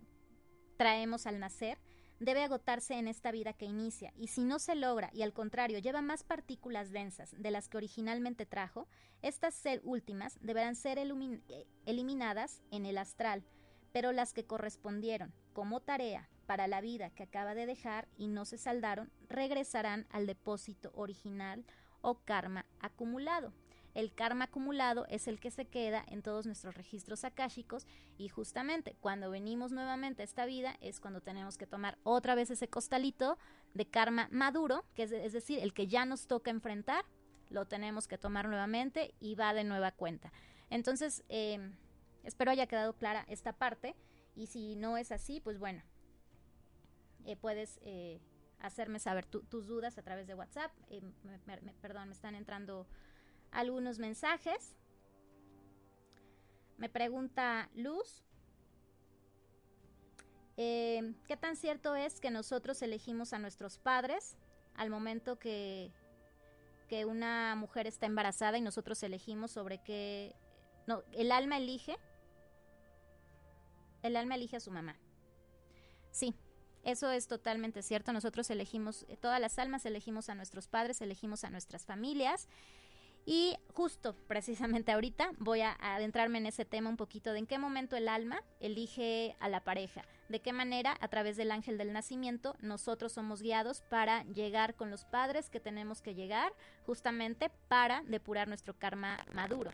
traemos al nacer, debe agotarse en esta vida que inicia, y si no se logra y al contrario lleva más partículas densas de las que originalmente trajo, estas últimas deberán ser eh, eliminadas en el astral, pero las que correspondieron como tarea para la vida que acaba de dejar y no se saldaron, regresarán al depósito original o karma acumulado. El karma acumulado es el que se queda en todos nuestros registros akáshicos y justamente cuando venimos nuevamente a esta vida es cuando tenemos que tomar otra vez ese costalito de karma maduro, que es, decir, el que ya nos toca enfrentar, lo tenemos que tomar nuevamente y va de nueva cuenta. Entonces, eh, espero haya quedado clara esta parte y si no es así, pues bueno, eh, puedes eh, hacerme saber tus dudas a través de WhatsApp. perdón, me están entrando algunos mensajes. Me pregunta Luz. Eh, ¿Qué tan cierto es que nosotros elegimos a nuestros padres al momento que, que una mujer está embarazada y nosotros elegimos sobre qué... No, el alma elige. El alma elige a su mamá. Sí, eso es totalmente cierto. Nosotros elegimos, todas las almas elegimos a nuestros padres, elegimos a nuestras familias y justo, precisamente ahorita, voy a adentrarme en ese tema un poquito de en qué momento el alma elige a la pareja, de qué manera a través del ángel del nacimiento nosotros somos guiados para llegar con los padres que tenemos que llegar justamente para depurar nuestro karma maduro.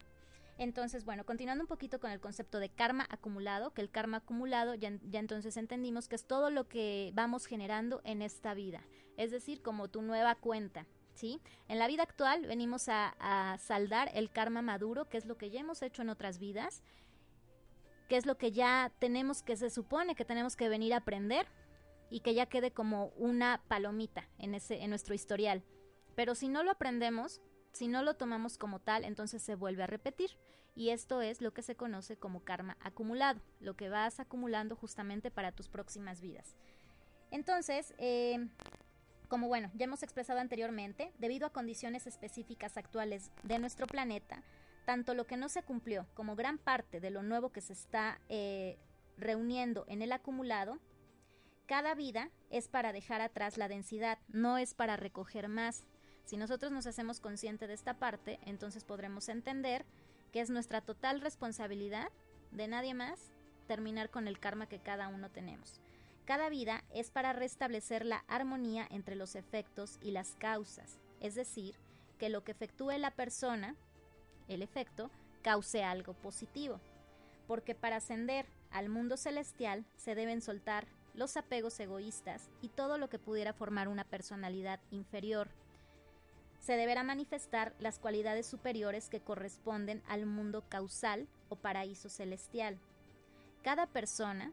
Entonces, bueno, continuando un poquito con el concepto de karma acumulado, que el karma acumulado ya, entonces entendimos que es todo lo que vamos generando en esta vida, es decir, como tu nueva cuenta. ¿sí? En la vida actual venimos a, saldar el karma maduro, que es lo que ya hemos hecho en otras vidas, que es lo que ya tenemos que se supone que tenemos que venir a aprender y que ya quede como una palomita en ese en nuestro historial. Pero si no lo aprendemos, si no lo tomamos como tal, entonces se vuelve a repetir. Y esto es lo que se conoce como karma acumulado, lo que vas acumulando justamente para tus próximas vidas. Entonces, eh, como bueno, ya hemos expresado anteriormente, debido a condiciones específicas actuales de nuestro planeta, tanto lo que no se cumplió como gran parte de lo nuevo que se está eh, reuniendo en el acumulado, cada vida es para dejar atrás la densidad, no es para recoger más. Si nosotros nos hacemos consciente de esta parte, entonces podremos entender que es nuestra total responsabilidad de nadie más terminar con el karma que cada uno tenemos. Cada vida es para restablecer la armonía entre los efectos y las causas, es decir, que lo que efectúe la persona, el efecto, cause algo positivo. Porque para ascender al mundo celestial se deben soltar los apegos egoístas y todo lo que pudiera formar una personalidad inferior. Se deberá manifestar las cualidades superiores que corresponden al mundo causal o paraíso celestial. Cada persona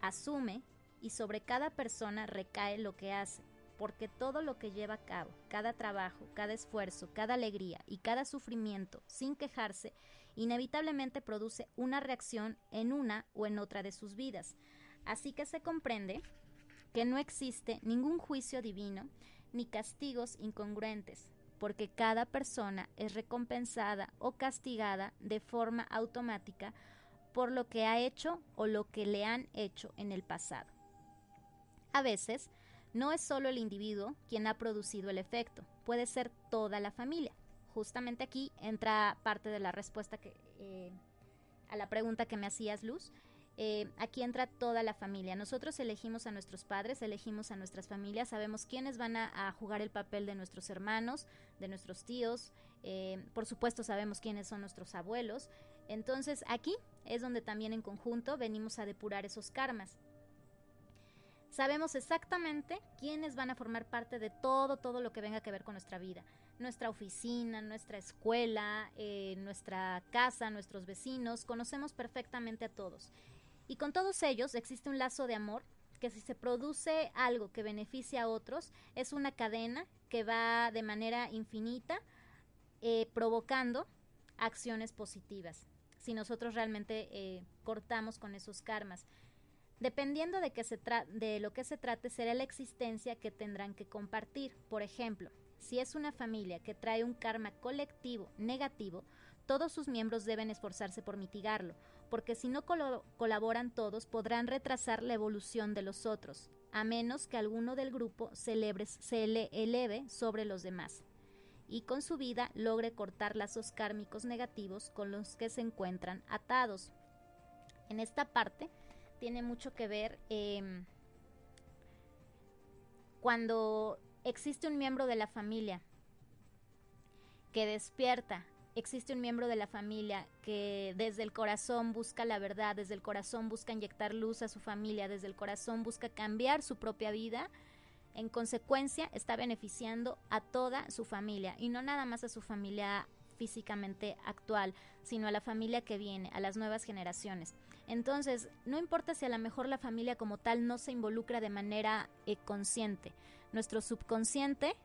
asume y sobre cada persona recae lo que hace, porque todo lo que lleva a cabo, cada trabajo, cada esfuerzo, cada alegría y cada sufrimiento, sin quejarse, inevitablemente produce una reacción en una o en otra de sus vidas. Así que se comprende que no existe ningún juicio divino ni castigos incongruentes, porque cada persona es recompensada o castigada de forma automática por lo que ha hecho o lo que le han hecho en el pasado. A veces, no es solo el individuo quien ha producido el efecto, puede ser toda la familia. Justamente aquí entra parte de la respuesta que, eh, a la pregunta que me hacías, Luz. Eh, aquí entra toda la familia. Nosotros elegimos a nuestros padres, elegimos a nuestras familias, sabemos quiénes van a, jugar el papel de nuestros hermanos, de nuestros tíos, eh, por supuesto sabemos quiénes son nuestros abuelos. Entonces aquí es donde también en conjunto venimos a depurar esos karmas. Sabemos exactamente quiénes van a formar parte de todo, todo lo que venga que ver con nuestra vida. Nuestra oficina, nuestra escuela, eh, nuestra casa, nuestros vecinos, conocemos perfectamente a todos. Y con todos ellos existe un lazo de amor que si se produce algo que beneficia a otros, es una cadena que va de manera infinita eh, provocando acciones positivas. Si nosotros realmente eh, cortamos con esos karmas. Dependiendo de, que se de lo que se trate, será la existencia que tendrán que compartir. Por ejemplo, si es una familia que trae un karma colectivo negativo, todos sus miembros deben esforzarse por mitigarlo, porque si no colaboran todos podrán retrasar la evolución de los otros, a menos que alguno del grupo se, se eleve sobre los demás y con su vida logre cortar lazos kármicos negativos con los que se encuentran atados. En esta parte tiene mucho que ver em, cuando existe un miembro de la familia que despierta existe un miembro de la familia que desde el corazón busca la verdad, desde el corazón busca inyectar luz a su familia, desde el corazón busca cambiar su propia vida, en consecuencia está beneficiando a toda su familia y no nada más a su familia físicamente actual, sino a la familia que viene, a las nuevas generaciones. Entonces, no importa si a lo mejor la familia como tal no se involucra de manera eh, consciente, nuestro subconsciente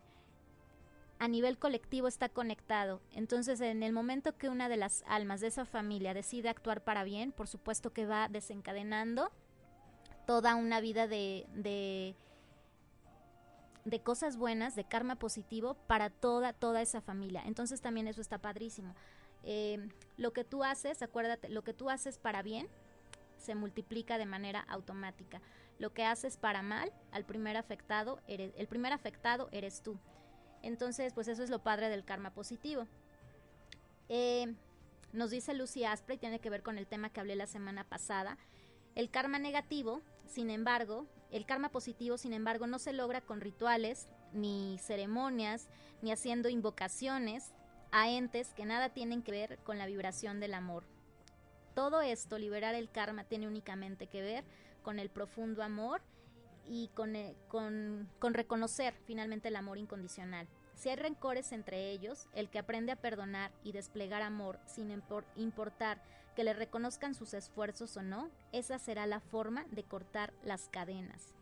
a nivel colectivo está conectado. Entonces, en el momento que una de las almas de esa familia decide actuar para bien, por supuesto que va desencadenando toda una vida de, de, cosas buenas, de karma positivo para toda, toda esa familia. Entonces también eso está padrísimo. Eh, lo que tú haces, acuérdate, lo que tú haces para bien se multiplica de manera automática. Lo que haces para mal, al primer afectado, eres, el primer afectado eres tú. Entonces, pues eso es lo padre del karma positivo. Eh, nos dice Lucy Asprey, tiene que ver con el tema que hablé la semana pasada. El karma negativo, sin embargo, el karma positivo, sin embargo, no se logra con rituales, ni ceremonias, ni haciendo invocaciones a entes que nada tienen que ver con la vibración del amor. Todo esto, liberar el karma, tiene únicamente que ver con el profundo amor y eh, con, con, reconocer finalmente el amor incondicional. Si hay rencores entre ellos, el que aprende a perdonar y desplegar amor sin importar que le reconozcan sus esfuerzos o no, esa será la forma de cortar las cadenas.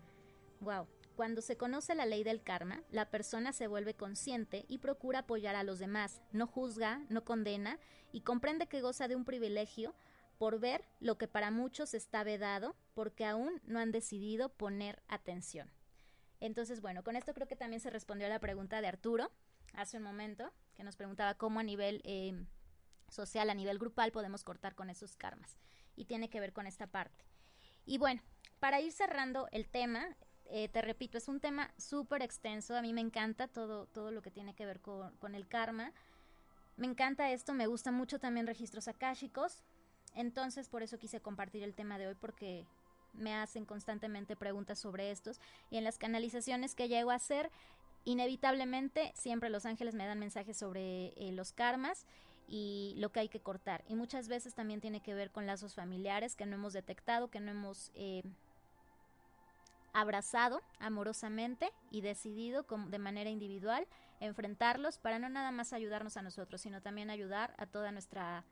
Wow. Cuando se conoce la ley del karma, la persona se vuelve consciente y procura apoyar a los demás, no juzga, no condena y comprende que goza de un privilegio por ver lo que para muchos está vedado porque aún no han decidido poner atención. Entonces, bueno, con esto creo que también se respondió a la pregunta de Arturo hace un momento, que nos preguntaba cómo a nivel eh, social, a nivel grupal, podemos cortar con esos karmas. Y tiene que ver con esta parte. Y bueno, para ir cerrando el tema, eh, te repito, es un tema súper extenso. A mí me encanta todo, todo lo que tiene que ver con, con el karma. Me encanta esto, me gusta mucho también registros akáshicos. Entonces, por eso quise compartir el tema de hoy porque me hacen constantemente preguntas sobre estos y en las canalizaciones que llego a hacer, inevitablemente siempre los ángeles me dan mensajes sobre eh, los karmas y lo que hay que cortar. Y muchas veces también tiene que ver con lazos familiares que no hemos detectado, que no hemos eh, abrazado amorosamente y decidido de manera individual enfrentarlos para no nada más ayudarnos a nosotros, sino también ayudar a toda nuestra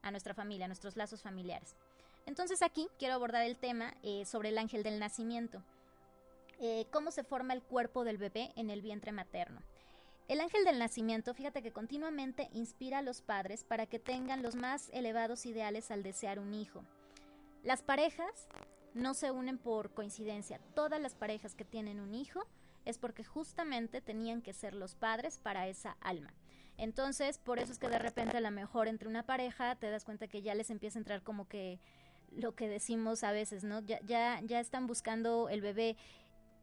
a nuestra familia, a nuestros lazos familiares. Entonces aquí quiero abordar el tema eh, sobre el ángel del nacimiento. Eh, cómo se forma el cuerpo del bebé en el vientre materno. El ángel del nacimiento, fíjate que continuamente inspira a los padres para que tengan los más elevados ideales al desear un hijo. Las parejas no se unen por coincidencia. Todas las parejas que tienen un hijo es porque justamente tenían que ser los padres para esa alma. Entonces, por eso es que de repente a lo mejor entre una pareja te das cuenta que ya les empieza a entrar como que lo que decimos a veces, ¿no? Ya, ya, ya están buscando el bebé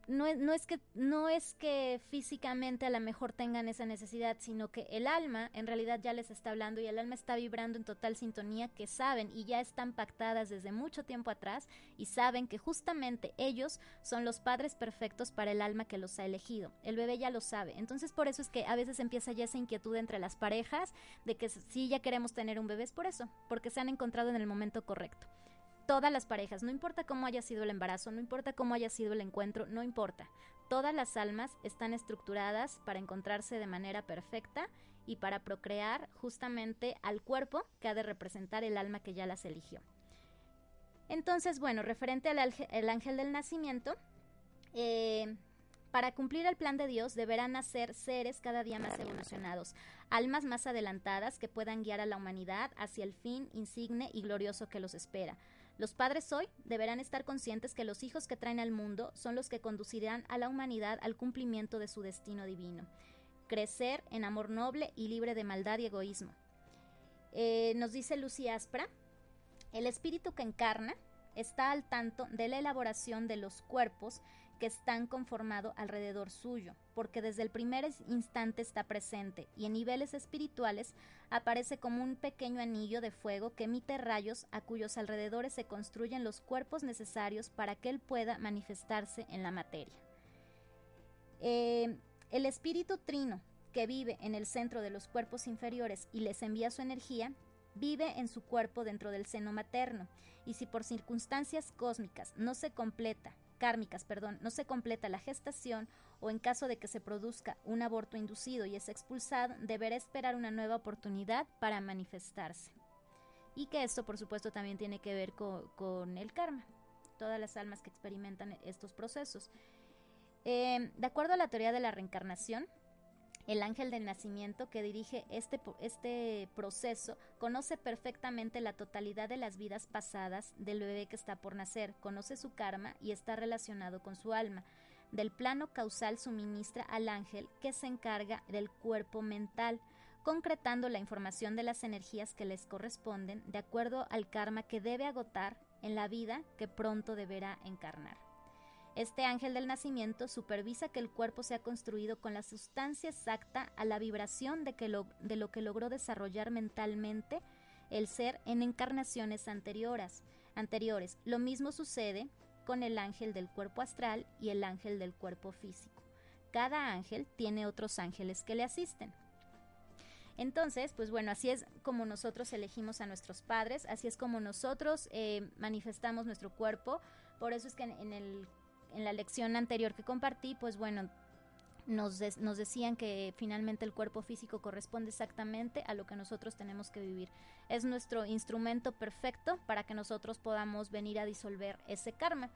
no, no, es que, no es que físicamente a lo mejor tengan esa necesidad, sino que el alma en realidad ya les está hablando y el alma está vibrando en total sintonía que saben y ya están pactadas desde mucho tiempo atrás y saben que justamente ellos son los padres perfectos para el alma que los ha elegido. El bebé ya lo sabe. Entonces por eso es que a veces empieza ya esa inquietud entre las parejas de que si ya queremos tener un bebé es por eso, porque se han encontrado en el momento correcto todas las parejas, no importa cómo haya sido el embarazo, no importa cómo haya sido el encuentro, no importa. Todas las almas están estructuradas para encontrarse de manera perfecta y para procrear justamente al cuerpo que ha de representar el alma que ya las eligió. Entonces, bueno, referente al ángel del nacimiento, eh, para cumplir el plan de Dios deberán nacer seres cada día más evolucionados, almas más adelantadas que puedan guiar a la humanidad hacia el fin insigne y glorioso que los espera. Los padres hoy deberán estar conscientes que los hijos que traen al mundo son los que conducirán a la humanidad al cumplimiento de su destino divino. Crecer en amor noble y libre de maldad y egoísmo. Eh, nos dice Lucy Aspra, el espíritu que encarna está al tanto de la elaboración de los cuerpos que están conformados alrededor suyo, porque desde el primer instante está presente y en niveles espirituales aparece como un pequeño anillo de fuego que emite rayos a cuyos alrededores se construyen los cuerpos necesarios para que él pueda manifestarse en la materia. Eh, el espíritu trino que vive en el centro de los cuerpos inferiores y les envía su energía, vive en su cuerpo dentro del seno materno, y si por circunstancias cósmicas no se completa kármicas, perdón, no se completa la gestación o en caso de que se produzca un aborto inducido y es expulsado, deberá esperar una nueva oportunidad para manifestarse. Y que esto, por supuesto, también tiene que ver con, el karma, todas las almas que experimentan estos procesos. Eh, de acuerdo a la teoría de la reencarnación, el ángel del nacimiento que dirige este, este proceso conoce perfectamente la totalidad de las vidas pasadas del bebé que está por nacer, conoce su karma y está relacionado con su alma. Del plano causal suministra al ángel que se encarga del cuerpo mental, concretando la información de las energías que les corresponden de acuerdo al karma que debe agotar en la vida que pronto deberá encarnar. Este ángel del nacimiento supervisa que el cuerpo sea construido con la sustancia exacta a la vibración de, que lo, de lo que logró desarrollar mentalmente el ser en encarnaciones anteriores. anteriores. Lo mismo sucede con el ángel del cuerpo astral y el ángel del cuerpo físico. Cada ángel tiene otros ángeles que le asisten. Entonces, pues bueno, así es como nosotros elegimos a nuestros padres, así es como nosotros eh, manifestamos nuestro cuerpo. Por eso es que en el en la lección anterior que compartí, pues bueno, nos, decían que finalmente el cuerpo físico corresponde exactamente a lo que nosotros tenemos que vivir. Es nuestro instrumento perfecto para que nosotros podamos venir a disolver ese karma.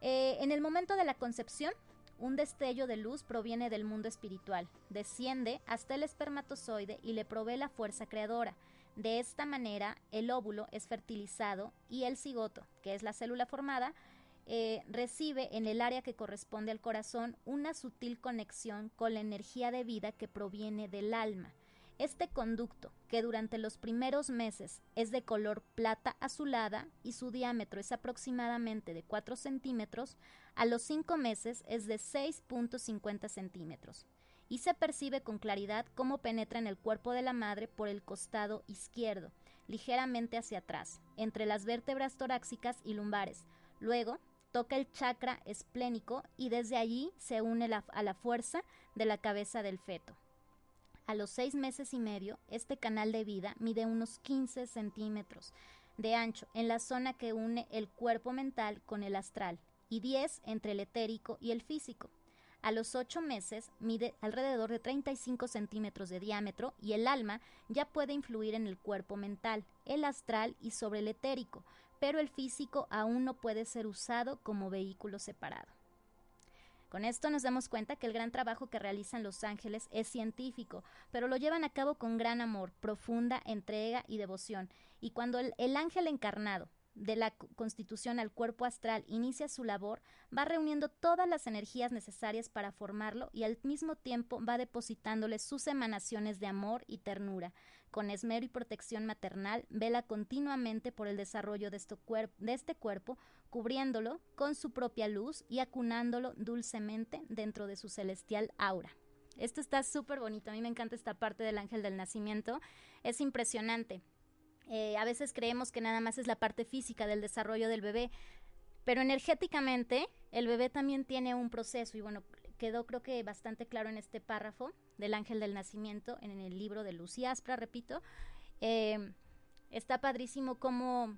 Eh, en el momento de la concepción, un destello de luz proviene del mundo espiritual, desciende hasta el espermatozoide y le provee la fuerza creadora. De esta manera, el óvulo es fertilizado y el cigoto, que es la célula formada, eh, recibe en el área que corresponde al corazón una sutil conexión con la energía de vida que proviene del alma. Este conducto, que durante los primeros meses es de color plata azulada y su diámetro es aproximadamente de 4 centímetros, a los 5 meses es de 6.50 centímetros y se percibe con claridad cómo penetra en el cuerpo de la madre por el costado izquierdo, ligeramente hacia atrás, entre las vértebras torácicas y lumbares. Luego, toca el chakra esplénico y desde allí se une a la fuerza de la cabeza del feto. A los seis meses y medio, este canal de vida mide unos 15 centímetros de ancho en la zona que une el cuerpo mental con el astral y 10 entre el etérico y el físico. A los ocho meses mide alrededor de 35 centímetros de diámetro y el alma ya puede influir en el cuerpo mental, el astral y sobre el etérico, pero el físico aún no puede ser usado como vehículo separado. Con esto nos damos cuenta que el gran trabajo que realizan los ángeles es científico, pero lo llevan a cabo con gran amor, profunda entrega y devoción. Y cuando el, el ángel encarnado, de la constitución al cuerpo astral inicia su labor, va reuniendo todas las energías necesarias para formarlo y al mismo tiempo va depositándole sus emanaciones de amor y ternura. Con esmero y protección maternal, vela continuamente por el desarrollo de este, cuerpo cubriéndolo con su propia luz y acunándolo dulcemente dentro de su celestial aura. Esto está súper bonito, a mí me encanta esta parte del ángel del nacimiento, es impresionante. Eh, a veces creemos que nada más es la parte física del desarrollo del bebé, pero energéticamente el bebé también tiene un proceso y bueno, quedó creo que bastante claro en este párrafo del ángel del nacimiento, en el libro de Lucía Aspra, repito. Eh, está padrísimo cómo,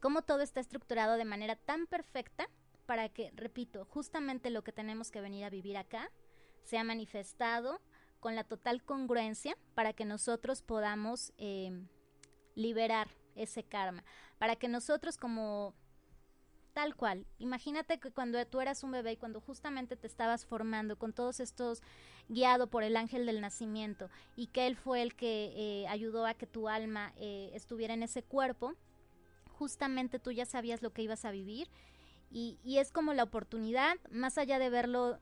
cómo todo está estructurado de manera tan perfecta para que, repito, justamente lo que tenemos que venir a vivir acá sea manifestado con la total congruencia para que nosotros podamos eh, liberar ese karma, para que nosotros como Tal cual. Imagínate que cuando tú eras un bebé y cuando justamente te estabas formando con todos estos guiado por el ángel del nacimiento y que él fue el que eh, ayudó a que tu alma eh, estuviera en ese cuerpo, justamente tú ya sabías lo que ibas a vivir y, es como la oportunidad, más allá de verlo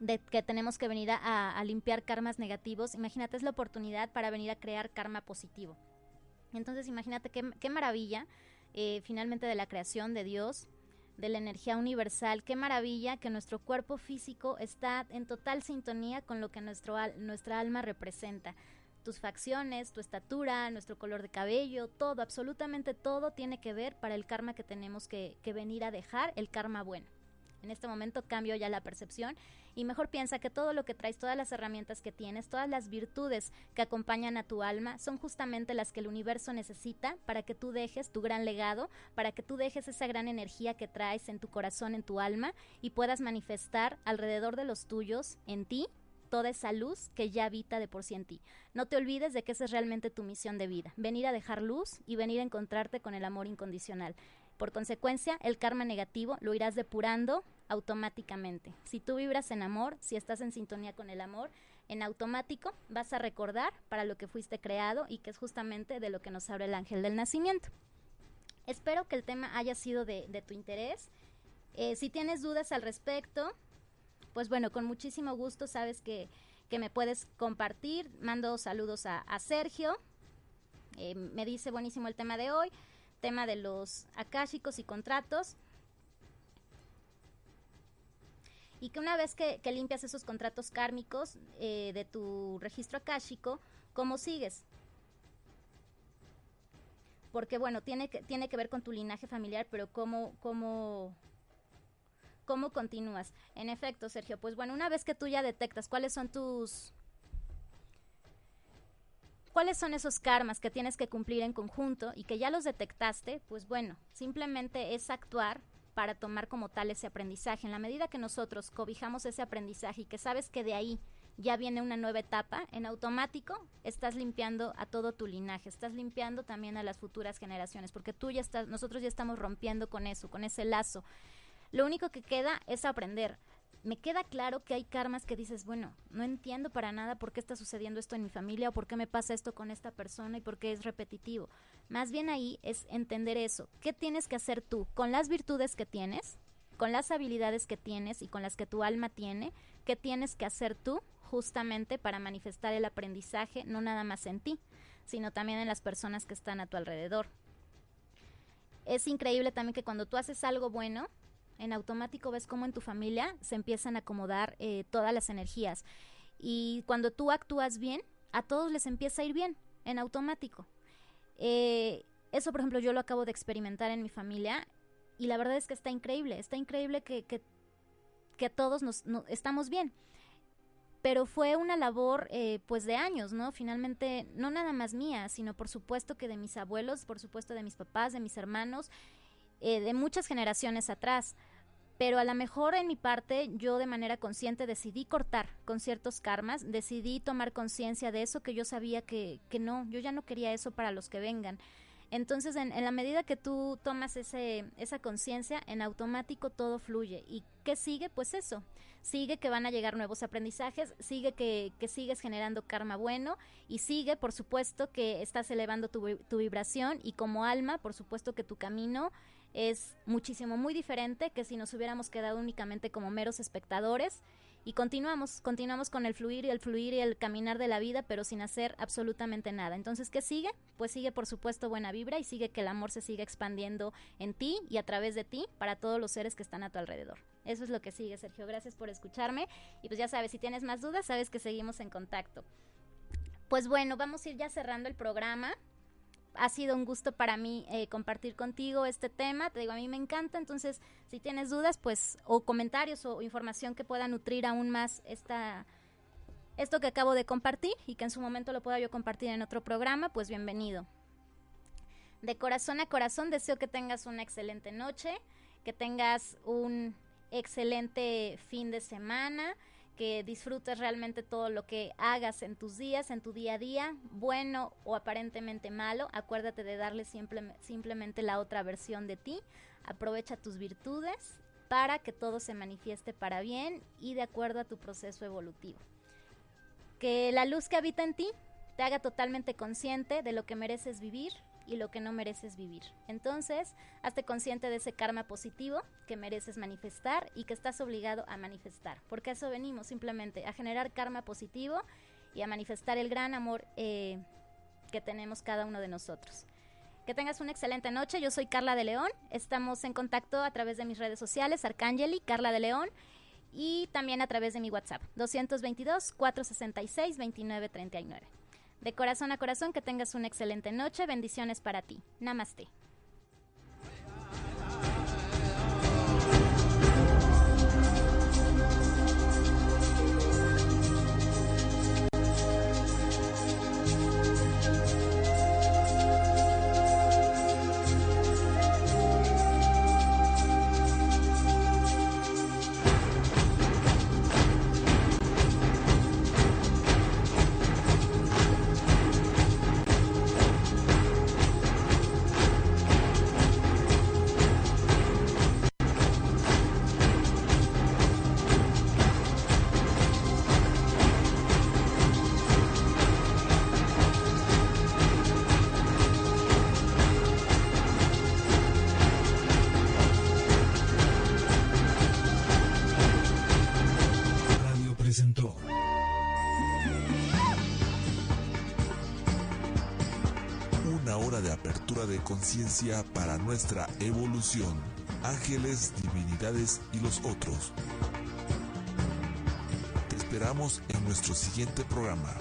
de que tenemos que venir a, limpiar karmas negativos, imagínate es la oportunidad para venir a crear karma positivo. Entonces imagínate qué, qué maravilla eh, finalmente de la creación de Dios, de la energía universal. Qué maravilla que nuestro cuerpo físico está en total sintonía con lo que nuestro nuestra alma representa. Tus facciones, tu estatura, nuestro color de cabello, todo, absolutamente todo tiene que ver para el karma que tenemos que venir a dejar, el karma bueno. En este momento cambio ya la percepción y mejor piensa que todo lo que traes, todas las herramientas que tienes, todas las virtudes que acompañan a tu alma son justamente las que el universo necesita para que tú dejes tu gran legado, para que tú dejes esa gran energía que traes en tu corazón, en tu alma y puedas manifestar alrededor de los tuyos, en ti, toda esa luz que ya habita de por sí en ti. No te olvides de que esa es realmente tu misión de vida, venir a dejar luz y venir a encontrarte con el amor incondicional. Por consecuencia, el karma negativo lo irás depurando automáticamente. Si tú vibras en amor, si estás en sintonía con el amor, en automático vas a recordar para lo que fuiste creado y que es justamente de lo que nos abre el ángel del nacimiento. Espero que el tema haya sido de, tu interés. Eh, si tienes dudas al respecto, pues bueno, con muchísimo gusto sabes que, me puedes compartir. Mando saludos a, Sergio. Eh, me dice buenísimo el tema de hoy tema de los akáshicos y contratos. Y que una vez que, limpias esos contratos kármicos eh, de tu registro akáshico, ¿cómo sigues? Porque bueno, tiene que, tiene que ver con tu linaje familiar, pero ¿cómo, cómo, cómo continúas? En efecto, Sergio, pues bueno, una vez que tú ya detectas cuáles son tus ¿Cuáles son esos karmas que tienes que cumplir en conjunto y que ya los detectaste? Pues bueno, simplemente es actuar para tomar como tal ese aprendizaje. En la medida que nosotros cobijamos ese aprendizaje y que sabes que de ahí ya viene una nueva etapa, en automático estás limpiando a todo tu linaje, estás limpiando también a las futuras generaciones, porque tú ya estás, nosotros ya estamos rompiendo con eso, con ese lazo. Lo único que queda es aprender me queda claro que hay karmas que dices, bueno, no entiendo para nada por qué está sucediendo esto en mi familia o por qué me pasa esto con esta persona y por qué es repetitivo. Más bien ahí es entender eso. ¿Qué tienes que hacer tú con las virtudes que tienes, con las habilidades que tienes y con las que tu alma tiene? ¿Qué tienes que hacer tú justamente para manifestar el aprendizaje no nada más en ti, sino también en las personas que están a tu alrededor? Es increíble también que cuando tú haces algo bueno, en automático ves cómo en tu familia se empiezan a acomodar eh, todas las energías. Y cuando tú actúas bien, a todos les empieza a ir bien, en automático. Eh, eso, por ejemplo, yo lo acabo de experimentar en mi familia y la verdad es que está increíble, está increíble que, que, todos nos, estamos bien. Pero fue una labor eh, pues de años, ¿no? Finalmente, no nada más mía, sino por supuesto que de mis abuelos, por supuesto de mis papás, de mis hermanos, de muchas generaciones atrás pero a lo mejor en mi parte yo de manera consciente decidí cortar con ciertos karmas, decidí tomar conciencia de eso que yo sabía que, que, no, yo ya no quería eso para los que vengan. Entonces, en, en la medida que tú tomas ese, esa conciencia, en automático todo fluye. ¿Y qué sigue? Pues eso. Sigue que van a llegar nuevos aprendizajes, sigue que, que sigues generando karma bueno y sigue, por supuesto, que estás elevando tu, tu vibración y como alma, por supuesto que tu camino es muchísimo, muy diferente que si nos hubiéramos quedado únicamente como meros espectadores y continuamos, continuamos con el fluir y el fluir y el caminar de la vida, pero sin hacer absolutamente nada. Entonces, ¿qué sigue? Pues sigue, por supuesto, buena vibra y sigue que el amor se siga expandiendo en ti y a través de ti para todos los seres que están a tu alrededor. Eso es lo que sigue, Sergio. Gracias por escucharme. Y pues ya sabes, si tienes más dudas, sabes que seguimos en contacto. Pues bueno, vamos a ir ya cerrando el programa ha sido un gusto para mí eh, compartir contigo este tema. Te digo, a mí me encanta, entonces si tienes dudas, pues, o comentarios o información que pueda nutrir aún más esta, esto que acabo de compartir y que en su momento lo pueda yo compartir en otro programa, pues bienvenido. De corazón a corazón deseo que tengas una excelente noche, que tengas un excelente fin de semana que disfrutes realmente todo lo que hagas en tus días, en tu día a día, bueno o aparentemente malo. Acuérdate de darle simplemente la otra versión de ti. Aprovecha tus virtudes para que todo se manifieste para bien y de acuerdo a tu proceso evolutivo. Que la luz que habita en ti te haga totalmente consciente de lo que mereces vivir y lo que no mereces vivir. Entonces, hazte consciente de ese karma positivo que mereces manifestar y que estás obligado a manifestar. Porque a eso venimos simplemente, a generar karma positivo y a manifestar el gran amor eh, que tenemos cada uno de nosotros. Que tengas una excelente noche. Yo soy Carla de León. Estamos en contacto a través de mis redes sociales, Arcangeli, Carla de León, y también a través de mi WhatsApp, 222 466 2939. De corazón a corazón, que tengas una excelente noche. Bendiciones para ti. Namaste. Para nuestra evolución. Ángeles, divinidades y los otros. Te esperamos en nuestro siguiente programa.